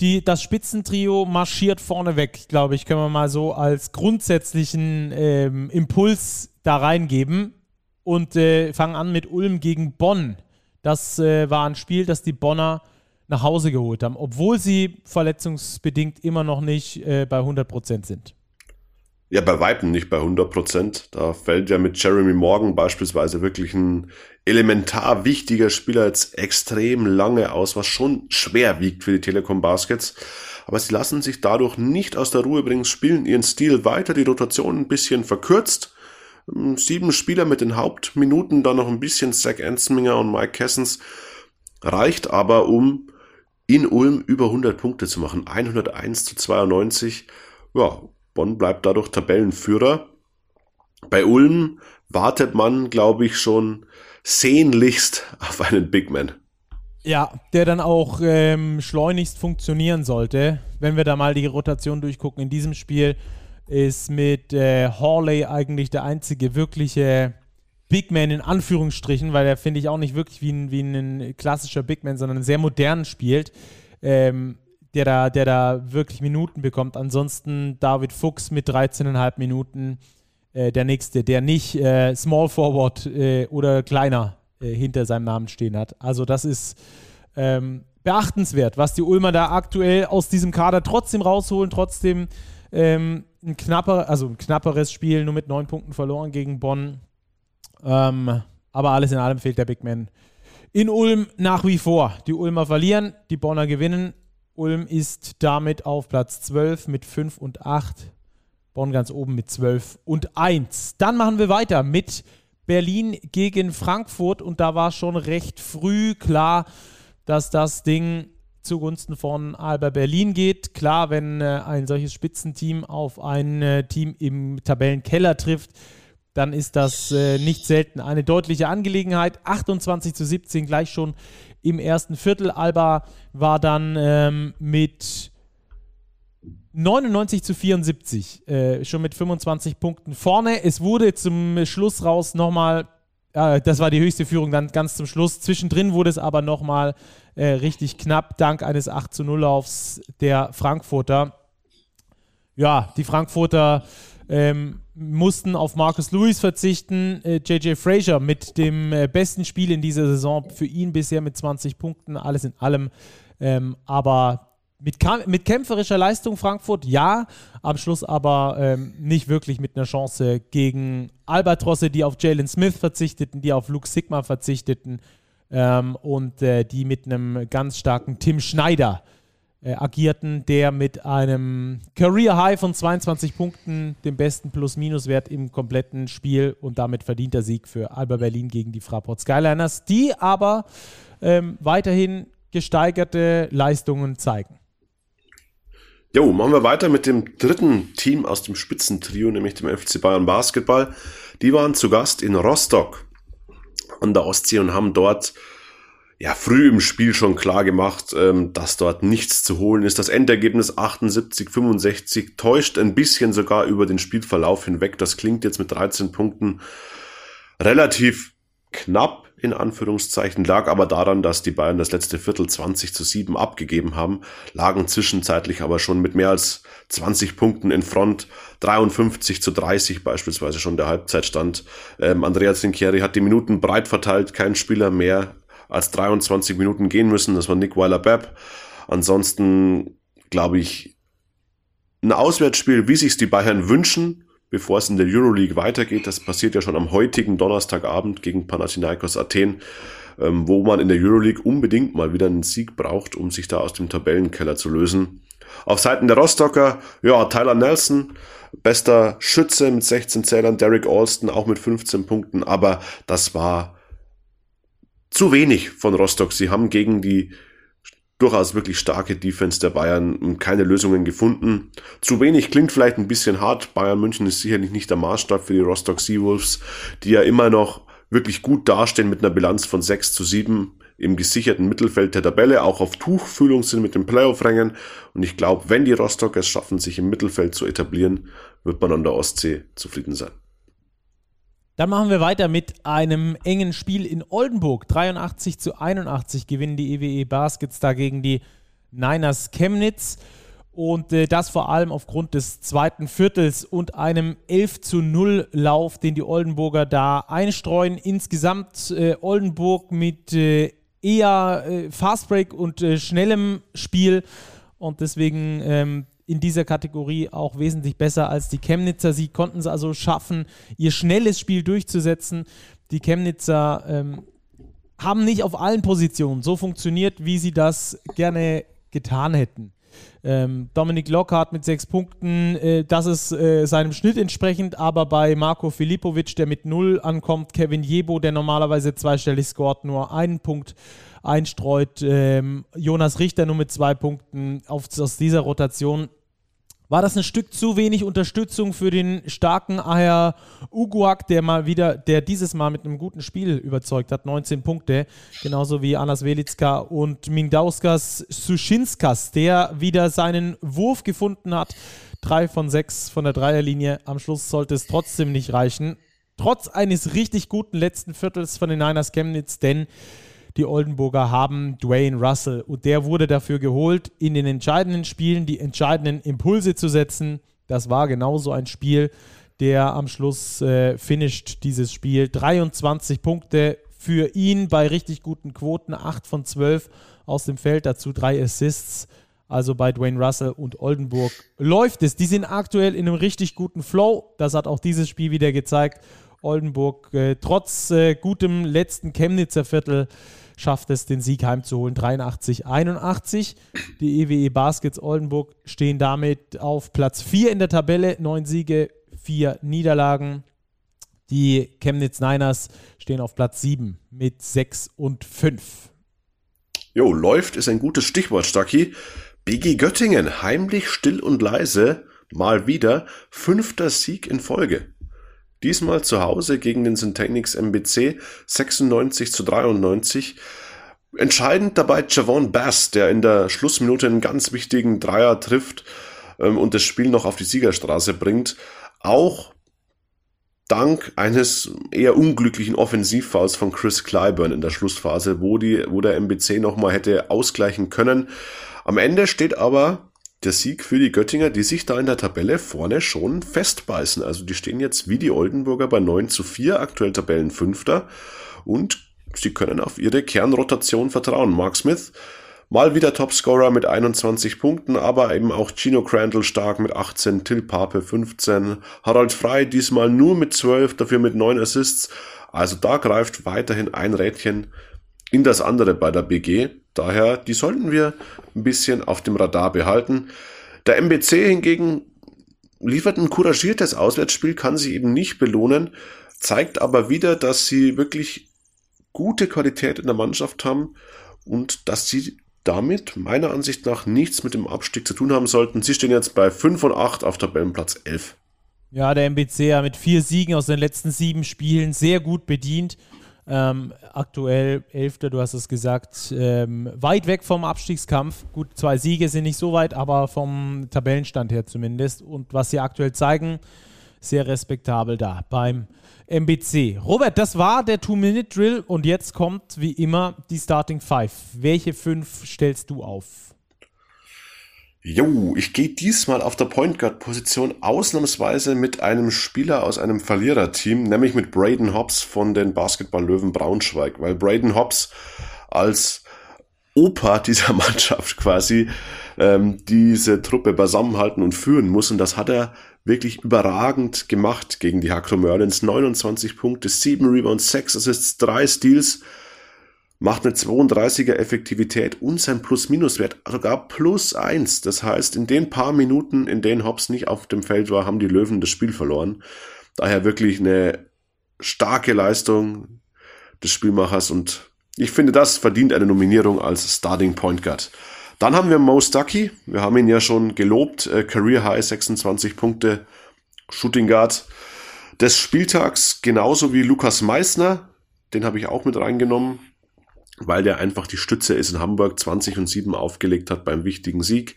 Die, das Spitzentrio marschiert vorneweg, glaube ich, können wir mal so als grundsätzlichen ähm, Impuls da reingeben. Und äh, fangen an mit Ulm gegen Bonn. Das äh, war ein Spiel, das die Bonner nach Hause geholt haben, obwohl sie verletzungsbedingt immer noch nicht äh, bei 100% sind. Ja, bei Weitem nicht bei 100 Prozent. Da fällt ja mit Jeremy Morgan beispielsweise wirklich ein elementar wichtiger Spieler jetzt extrem lange aus, was schon schwer wiegt für die Telekom Baskets. Aber sie lassen sich dadurch nicht aus der Ruhe bringen, spielen ihren Stil weiter, die Rotation ein bisschen verkürzt. Sieben Spieler mit den Hauptminuten, dann noch ein bisschen Zach Ensminger und Mike Kessens. Reicht aber, um in Ulm über 100 Punkte zu machen. 101 zu 92. Ja, Bonn bleibt dadurch Tabellenführer. Bei Ulm wartet man, glaube ich, schon sehnlichst auf einen Big Man. Ja, der dann auch ähm, schleunigst funktionieren sollte. Wenn wir da mal die Rotation durchgucken, in diesem Spiel ist mit äh, Hawley eigentlich der einzige wirkliche Big Man in Anführungsstrichen, weil er finde ich auch nicht wirklich wie ein, wie ein klassischer Big Man, sondern sehr modern spielt. Ähm, der da, der da wirklich Minuten bekommt. Ansonsten David Fuchs mit 13,5 Minuten. Äh, der nächste, der nicht äh, Small Forward äh, oder kleiner äh, hinter seinem Namen stehen hat. Also das ist ähm, beachtenswert, was die Ulmer da aktuell aus diesem Kader trotzdem rausholen, trotzdem ähm, ein knapper, also ein knapperes Spiel, nur mit neun Punkten verloren gegen Bonn. Ähm, aber alles in allem fehlt der Big Man in Ulm nach wie vor. Die Ulmer verlieren, die Bonner gewinnen. Ulm ist damit auf Platz 12 mit 5 und 8. Bonn ganz oben mit 12 und 1. Dann machen wir weiter mit Berlin gegen Frankfurt und da war schon recht früh klar, dass das Ding zugunsten von Alba Berlin geht. Klar, wenn äh, ein solches Spitzenteam auf ein äh, Team im Tabellenkeller trifft, dann ist das äh, nicht selten eine deutliche Angelegenheit. 28 zu 17 gleich schon im ersten Viertel. Alba war dann ähm, mit 99 zu 74, äh, schon mit 25 Punkten vorne. Es wurde zum Schluss raus nochmal, äh, das war die höchste Führung dann ganz zum Schluss. Zwischendrin wurde es aber nochmal äh, richtig knapp, dank eines 8 zu 0 Laufs der Frankfurter. Ja, die Frankfurter ähm, mussten auf Marcus Lewis verzichten. JJ äh, Frazier mit dem äh, besten Spiel in dieser Saison für ihn bisher mit 20 Punkten, alles in allem. Ähm, aber mit, mit kämpferischer Leistung Frankfurt, ja, am Schluss aber ähm, nicht wirklich mit einer Chance gegen Albatrosse, die auf Jalen Smith verzichteten, die auf Luke Sigma verzichteten ähm, und äh, die mit einem ganz starken Tim Schneider äh, agierten, der mit einem Career High von 22 Punkten, dem besten Plus-Minus-Wert im kompletten Spiel und damit verdienter Sieg für Alba Berlin gegen die Fraport Skyliners, die aber ähm, weiterhin gesteigerte Leistungen zeigen. Jo, machen wir weiter mit dem dritten Team aus dem Spitzentrio, nämlich dem FC Bayern Basketball. Die waren zu Gast in Rostock an der Ostsee und haben dort ja früh im Spiel schon klar gemacht, ähm, dass dort nichts zu holen ist. Das Endergebnis 78, 65 täuscht ein bisschen sogar über den Spielverlauf hinweg. Das klingt jetzt mit 13 Punkten relativ knapp in Anführungszeichen, lag aber daran, dass die Bayern das letzte Viertel 20 zu 7 abgegeben haben, lagen zwischenzeitlich aber schon mit mehr als 20 Punkten in Front, 53 zu 30 beispielsweise schon der Halbzeitstand. Ähm, Andrea Zinchieri hat die Minuten breit verteilt, kein Spieler mehr als 23 Minuten gehen müssen, das war Nick Weiler-Bepp. Ansonsten, glaube ich, ein Auswärtsspiel, wie sich die Bayern wünschen, bevor es in der Euroleague weitergeht. Das passiert ja schon am heutigen Donnerstagabend gegen Panathinaikos Athen, ähm, wo man in der Euroleague unbedingt mal wieder einen Sieg braucht, um sich da aus dem Tabellenkeller zu lösen. Auf Seiten der Rostocker, ja, Tyler Nelson, bester Schütze mit 16 Zählern, Derek Alston auch mit 15 Punkten, aber das war zu wenig von Rostock. Sie haben gegen die durchaus wirklich starke Defense der Bayern keine Lösungen gefunden. Zu wenig klingt vielleicht ein bisschen hart. Bayern München ist sicherlich nicht der Maßstab für die Rostock Seawolves, die ja immer noch wirklich gut dastehen mit einer Bilanz von 6 zu 7 im gesicherten Mittelfeld der Tabelle, auch auf Tuchfühlung sind mit den Playoff-Rängen. Und ich glaube, wenn die Rostocker es schaffen, sich im Mittelfeld zu etablieren, wird man an der Ostsee zufrieden sein. Dann machen wir weiter mit einem engen Spiel in Oldenburg. 83 zu 81 gewinnen die EWE e Baskets dagegen die Niners Chemnitz. Und äh, das vor allem aufgrund des zweiten Viertels und einem 11 zu 0 Lauf, den die Oldenburger da einstreuen. Insgesamt äh, Oldenburg mit äh, eher äh, Fastbreak und äh, schnellem Spiel. Und deswegen ähm, in dieser Kategorie auch wesentlich besser als die Chemnitzer. Sie konnten es also schaffen, ihr schnelles Spiel durchzusetzen. Die Chemnitzer ähm, haben nicht auf allen Positionen so funktioniert, wie sie das gerne getan hätten. Ähm, Dominik Lockhart mit sechs Punkten, äh, das ist äh, seinem Schnitt entsprechend, aber bei Marco Filipovic, der mit null ankommt, Kevin Jebo, der normalerweise zweistellig scoret, nur einen Punkt einstreut. Ähm, Jonas Richter nur mit zwei Punkten auf, aus dieser Rotation. War das ein Stück zu wenig Unterstützung für den starken Aher Uguak, der mal wieder, der dieses Mal mit einem guten Spiel überzeugt hat, 19 Punkte, genauso wie Anas Velitska und Mindauskas Suschinskas, der wieder seinen Wurf gefunden hat. Drei von sechs von der Dreierlinie. Am Schluss sollte es trotzdem nicht reichen. Trotz eines richtig guten letzten Viertels von den Niners Chemnitz, denn die Oldenburger haben Dwayne Russell und der wurde dafür geholt, in den entscheidenden Spielen die entscheidenden Impulse zu setzen. Das war genauso ein Spiel, der am Schluss äh, finisht dieses Spiel. 23 Punkte, für ihn bei richtig guten Quoten. 8 von 12 aus dem Feld, dazu drei Assists. Also bei Dwayne Russell und Oldenburg läuft es. Die sind aktuell in einem richtig guten Flow. Das hat auch dieses Spiel wieder gezeigt. Oldenburg äh, trotz äh, gutem letzten Chemnitzer Viertel schafft es, den Sieg heimzuholen. 83-81. Die EWE e Baskets Oldenburg stehen damit auf Platz 4 in der Tabelle. Neun Siege, vier Niederlagen. Die Chemnitz Niners stehen auf Platz 7 mit 6 und 5. Jo, läuft ist ein gutes Stichwort, Stucky. BG Göttingen, heimlich, still und leise, mal wieder fünfter Sieg in Folge. Diesmal zu Hause gegen den Syntanix MBC 96 zu 93. Entscheidend dabei Javon Bass, der in der Schlussminute einen ganz wichtigen Dreier trifft ähm, und das Spiel noch auf die Siegerstraße bringt. Auch dank eines eher unglücklichen Offensivfalls von Chris Clyburn in der Schlussphase, wo, die, wo der MBC nochmal hätte ausgleichen können. Am Ende steht aber der Sieg für die Göttinger, die sich da in der Tabelle vorne schon festbeißen. Also die stehen jetzt wie die Oldenburger bei 9 zu 4, aktuell Tabellenfünfter und sie können auf ihre Kernrotation vertrauen. Mark Smith mal wieder Topscorer mit 21 Punkten, aber eben auch Gino Crandall stark mit 18, Till Pape 15, Harald Frey diesmal nur mit 12, dafür mit 9 Assists. Also da greift weiterhin ein Rädchen in das andere bei der BG. Daher, die sollten wir ein bisschen auf dem Radar behalten. Der MBC hingegen liefert ein couragiertes Auswärtsspiel, kann sie eben nicht belohnen, zeigt aber wieder, dass sie wirklich gute Qualität in der Mannschaft haben und dass sie damit meiner Ansicht nach nichts mit dem Abstieg zu tun haben sollten. Sie stehen jetzt bei 5 und 8 auf Tabellenplatz 11. Ja, der MBC ja mit vier Siegen aus den letzten sieben Spielen sehr gut bedient. Ähm, aktuell Elfter, du hast es gesagt, ähm, weit weg vom Abstiegskampf. Gut, zwei Siege sind nicht so weit, aber vom Tabellenstand her zumindest. Und was sie aktuell zeigen, sehr respektabel da beim MBC. Robert, das war der Two-Minute-Drill und jetzt kommt wie immer die Starting Five. Welche fünf stellst du auf? Jo, ich gehe diesmal auf der Point Guard Position ausnahmsweise mit einem Spieler aus einem Verliererteam, nämlich mit Braden Hobbs von den Basketball-Löwen Braunschweig, weil Braden Hobbs als Opa dieser Mannschaft quasi ähm, diese Truppe beisammenhalten und führen muss und das hat er wirklich überragend gemacht gegen die Hakro Merlins. 29 Punkte, 7 Rebounds, 6 Assists, 3 Steals macht eine 32er Effektivität und sein Plus-Minus-Wert sogar plus eins. Das heißt, in den paar Minuten, in denen Hobbs nicht auf dem Feld war, haben die Löwen das Spiel verloren. Daher wirklich eine starke Leistung des Spielmachers und ich finde, das verdient eine Nominierung als Starting Point Guard. Dann haben wir Mo Stuckey. Wir haben ihn ja schon gelobt. Äh, Career High 26 Punkte. Shooting Guard des Spieltags. Genauso wie Lukas Meissner. Den habe ich auch mit reingenommen weil der einfach die Stütze ist in Hamburg 20 und 7 aufgelegt hat beim wichtigen Sieg.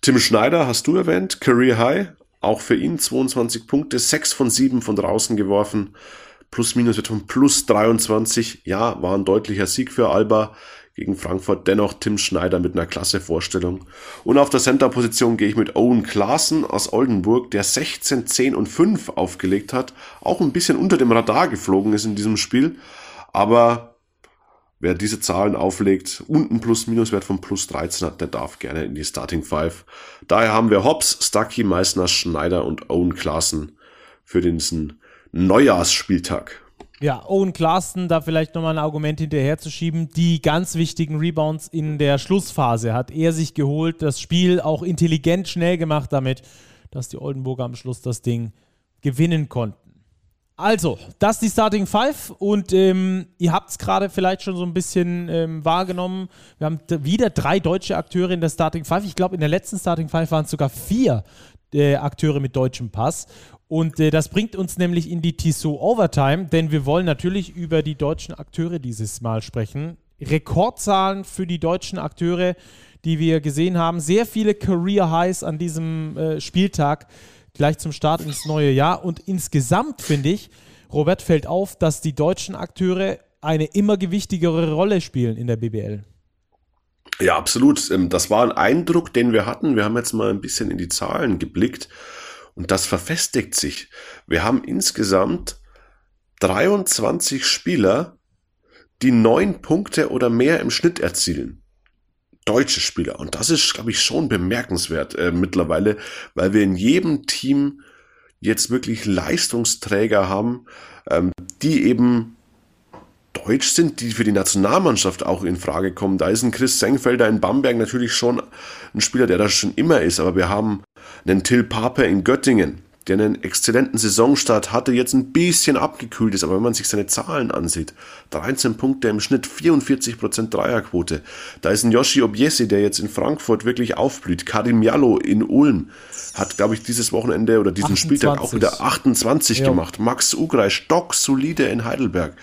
Tim Schneider hast du erwähnt, Career High, auch für ihn 22 Punkte, 6 von 7 von draußen geworfen, plus minus wird von plus 23, ja, war ein deutlicher Sieg für Alba gegen Frankfurt, dennoch Tim Schneider mit einer klasse Vorstellung. Und auf der Center-Position gehe ich mit Owen Klaassen aus Oldenburg, der 16, 10 und 5 aufgelegt hat, auch ein bisschen unter dem Radar geflogen ist in diesem Spiel, aber Wer diese Zahlen auflegt und einen Plus-Minus-Wert von plus 13 hat, der darf gerne in die Starting Five. Daher haben wir Hobbs, Stucky, Meissner, Schneider und Owen Klaassen für diesen Neujahrsspieltag. Ja, Owen Klaassen, da vielleicht nochmal ein Argument hinterherzuschieben. Die ganz wichtigen Rebounds in der Schlussphase hat er sich geholt, das Spiel auch intelligent schnell gemacht damit, dass die Oldenburger am Schluss das Ding gewinnen konnten. Also, das ist die Starting Five und ähm, ihr habt es gerade vielleicht schon so ein bisschen ähm, wahrgenommen. Wir haben wieder drei deutsche Akteure in der Starting Five. Ich glaube, in der letzten Starting Five waren es sogar vier äh, Akteure mit deutschem Pass. Und äh, das bringt uns nämlich in die Tissot Overtime, denn wir wollen natürlich über die deutschen Akteure dieses Mal sprechen. Rekordzahlen für die deutschen Akteure, die wir gesehen haben. Sehr viele Career Highs an diesem äh, Spieltag gleich zum Start ins neue Jahr. Und insgesamt finde ich, Robert fällt auf, dass die deutschen Akteure eine immer gewichtigere Rolle spielen in der BBL. Ja, absolut. Ähm, das war ein Eindruck, den wir hatten. Wir haben jetzt mal ein bisschen in die Zahlen geblickt und das verfestigt sich. Wir haben insgesamt 23 Spieler, die neun Punkte oder mehr im Schnitt erzielen. Deutsche Spieler. Und das ist, glaube ich, schon bemerkenswert äh, mittlerweile, weil wir in jedem Team jetzt wirklich Leistungsträger haben, ähm, die eben deutsch sind, die für die Nationalmannschaft auch in Frage kommen. Da ist ein Chris Sengfelder in Bamberg natürlich schon ein Spieler, der da schon immer ist, aber wir haben einen Till Pape in Göttingen, der einen exzellenten Saisonstart hatte, jetzt ein bisschen abgekühlt ist, aber wenn man sich seine Zahlen ansieht, 13 Punkte im Schnitt, 44% Dreierquote. Da ist ein Yoshi Obiesi, der jetzt in Frankfurt wirklich aufblüht. Karim Jallo in Ulm hat, glaube ich, dieses Wochenende oder diesen 28. Spieltag auch wieder 28 ja. gemacht. Max Ugrai, stock solide in Heidelberg.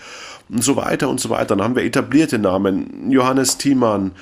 Und so weiter und so weiter. Dann haben wir etablierte Namen. Johannes Thiemann,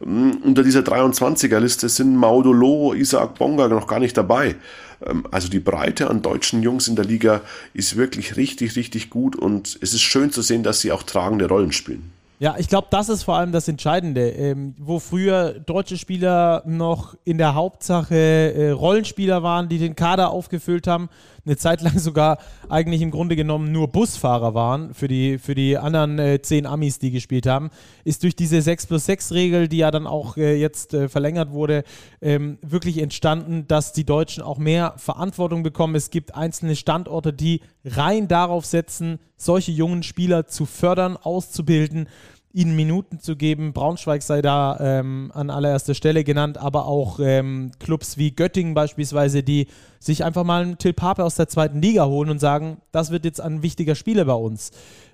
hm, unter dieser 23er-Liste sind Maudolo, Isaac Bonga noch gar nicht dabei. Ähm, also die Breite an deutschen Jungs in der Liga ist wirklich richtig, richtig gut und es ist schön zu sehen, dass sie auch tragende Rollen spielen. Ja, ich glaube, das ist vor allem das Entscheidende. Ähm, wo früher deutsche Spieler noch in der Hauptsache äh, Rollenspieler waren, die den Kader aufgefüllt haben, eine Zeit lang sogar eigentlich im Grunde genommen nur Busfahrer waren für die, für die anderen äh, zehn Amis, die gespielt haben, ist durch diese 6 plus 6 Regel, die ja dann auch äh, jetzt äh, verlängert wurde, ähm, wirklich entstanden, dass die Deutschen auch mehr Verantwortung bekommen. Es gibt einzelne Standorte, die rein darauf setzen, solche jungen Spieler zu fördern, auszubilden ihnen Minuten zu geben. Braunschweig sei da ähm, an allererster Stelle genannt, aber auch ähm, Clubs wie Göttingen beispielsweise, die sich einfach mal einen Till Pape aus der zweiten Liga holen und sagen, das wird jetzt ein wichtiger Spieler bei uns.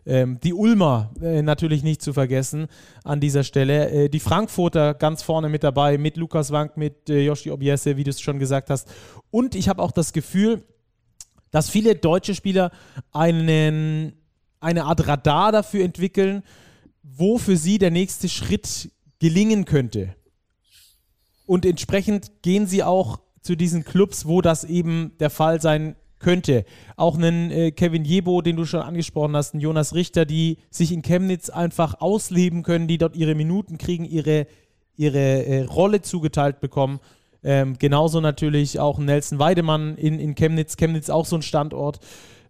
Ähm, die Ulmer äh, natürlich nicht zu vergessen an dieser Stelle. Äh, die Frankfurter ganz vorne mit dabei, mit Lukas Wank, mit äh, Yoshi Obiese, wie du es schon gesagt hast. Und ich habe auch das Gefühl, dass viele deutsche Spieler einen, eine Art Radar dafür entwickeln, wo für sie der nächste Schritt gelingen könnte. Und entsprechend gehen sie auch zu diesen Clubs, wo das eben der Fall sein könnte. Auch einen äh, Kevin Jebo, den du schon angesprochen hast, einen Jonas Richter, die sich in Chemnitz einfach ausleben können, die dort ihre Minuten kriegen, ihre, ihre äh, Rolle zugeteilt bekommen. Ähm, genauso natürlich auch Nelson Weidemann in, in Chemnitz. Chemnitz auch so ein Standort.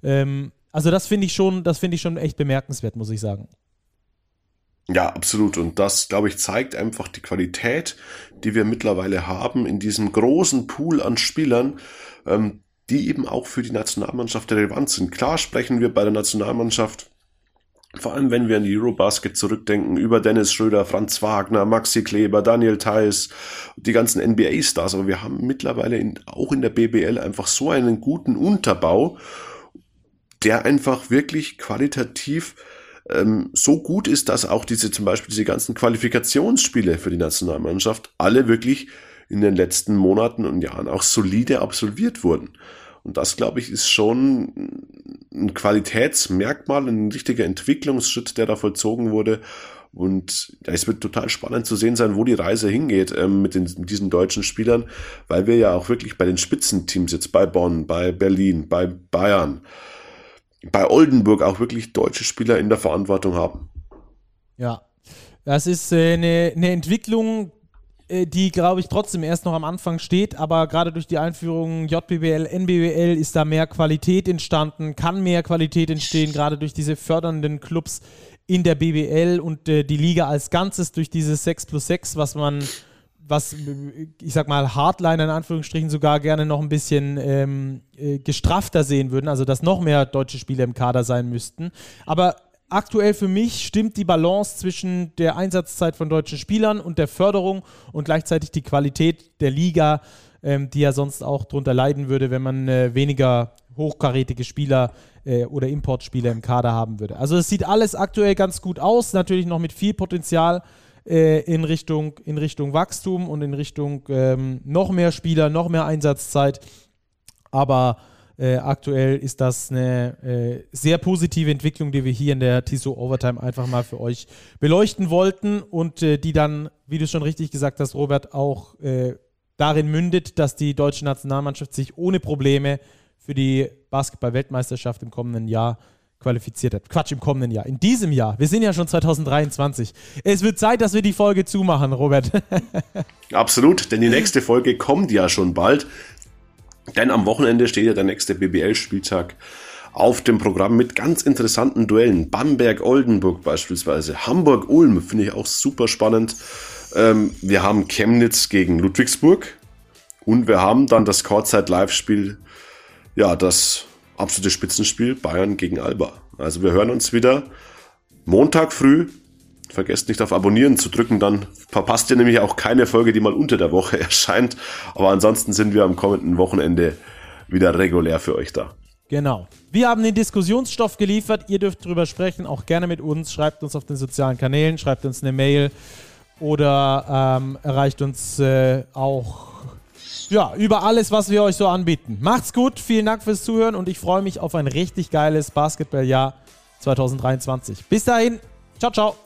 Ähm, also das finde ich schon, das finde ich schon echt bemerkenswert, muss ich sagen. Ja, absolut. Und das, glaube ich, zeigt einfach die Qualität, die wir mittlerweile haben in diesem großen Pool an Spielern, ähm, die eben auch für die Nationalmannschaft relevant sind. Klar sprechen wir bei der Nationalmannschaft, vor allem wenn wir an die Eurobasket zurückdenken, über Dennis Schröder, Franz Wagner, Maxi Kleber, Daniel Theiss, die ganzen NBA-Stars, aber wir haben mittlerweile in, auch in der BBL einfach so einen guten Unterbau, der einfach wirklich qualitativ ähm, so gut ist, dass auch diese zum Beispiel diese ganzen Qualifikationsspiele für die Nationalmannschaft alle wirklich in den letzten Monaten und Jahren auch solide absolviert wurden. Und das, glaube ich, ist schon ein Qualitätsmerkmal, ein richtiger Entwicklungsschritt, der da vollzogen wurde. Und ja, es wird total spannend zu sehen sein, wo die Reise hingeht ähm, mit, den, mit diesen deutschen Spielern, weil wir ja auch wirklich bei den Spitzenteams jetzt bei Bonn, bei Berlin, bei Bayern, bei Oldenburg auch wirklich deutsche Spieler in der Verantwortung haben. Ja, das ist äh, eine, eine Entwicklung, äh, die, glaube ich, trotzdem erst noch am Anfang steht, aber gerade durch die Einführung JBBL, NBBL ist da mehr Qualität entstanden, kann mehr Qualität entstehen, gerade durch diese fördernden Clubs in der BBL und äh, die Liga als Ganzes durch dieses 6 plus 6, was man was ich sag mal Hardliner in Anführungsstrichen sogar gerne noch ein bisschen ähm, äh, gestrafter sehen würden, also dass noch mehr deutsche Spieler im Kader sein müssten. Aber aktuell für mich stimmt die Balance zwischen der Einsatzzeit von deutschen Spielern und der Förderung und gleichzeitig die Qualität der Liga, ähm, die ja sonst auch darunter leiden würde, wenn man äh, weniger hochkarätige Spieler äh, oder Importspieler im Kader haben würde. Also es sieht alles aktuell ganz gut aus, natürlich noch mit viel Potenzial äh, in, Richtung, in Richtung Wachstum und in Richtung ähm, noch mehr Spieler, noch mehr Einsatzzeit. Aber äh, aktuell ist das eine äh, sehr positive Entwicklung, die wir hier in der TISO Overtime einfach mal für euch beleuchten wollten und äh, die dann, wie du schon richtig gesagt hast, Robert, auch äh, darin mündet, dass die deutsche Nationalmannschaft sich ohne Probleme für die Basketball-Weltmeisterschaft im kommenden Jahr qualifiziert hat. Quatsch, im kommenden Jahr. In diesem Jahr. Wir sind ja schon 2023. Es wird Zeit, dass wir die Folge zumachen, Robert. Absolut, denn die nächste Folge kommt ja schon bald. Denn am Wochenende steht ja der nächste BBL-Spieltag auf dem Programm mit ganz interessanten Duellen. Bamberg-Oldenburg beispielsweise. Hamburg-Ulm finde ich auch super spannend. Ähm, wir haben Chemnitz gegen Ludwigsburg. Und wir haben dann das Courtside-Live-Spiel, ja, das absolute Spitzenspiel Bayern gegen Alba. Also wir hören uns wieder Montag früh. Vergesst nicht auf Abonnieren zu drücken, dann verpasst ihr nämlich auch keine Folge, die mal unter der Woche erscheint. Aber ansonsten sind wir am kommenden Wochenende wieder regulär für euch da. Genau. Wir haben den Diskussionsstoff geliefert. Ihr dürft drüber sprechen, auch gerne mit uns. Schreibt uns auf den sozialen Kanälen, schreibt uns eine Mail oder ähm, erreicht uns äh, auch ja, über alles, was wir euch so anbieten. Macht's gut, vielen Dank fürs Zuhören und ich freue mich auf ein richtig geiles Basketballjahr 2023. Bis dahin, ciao, ciao.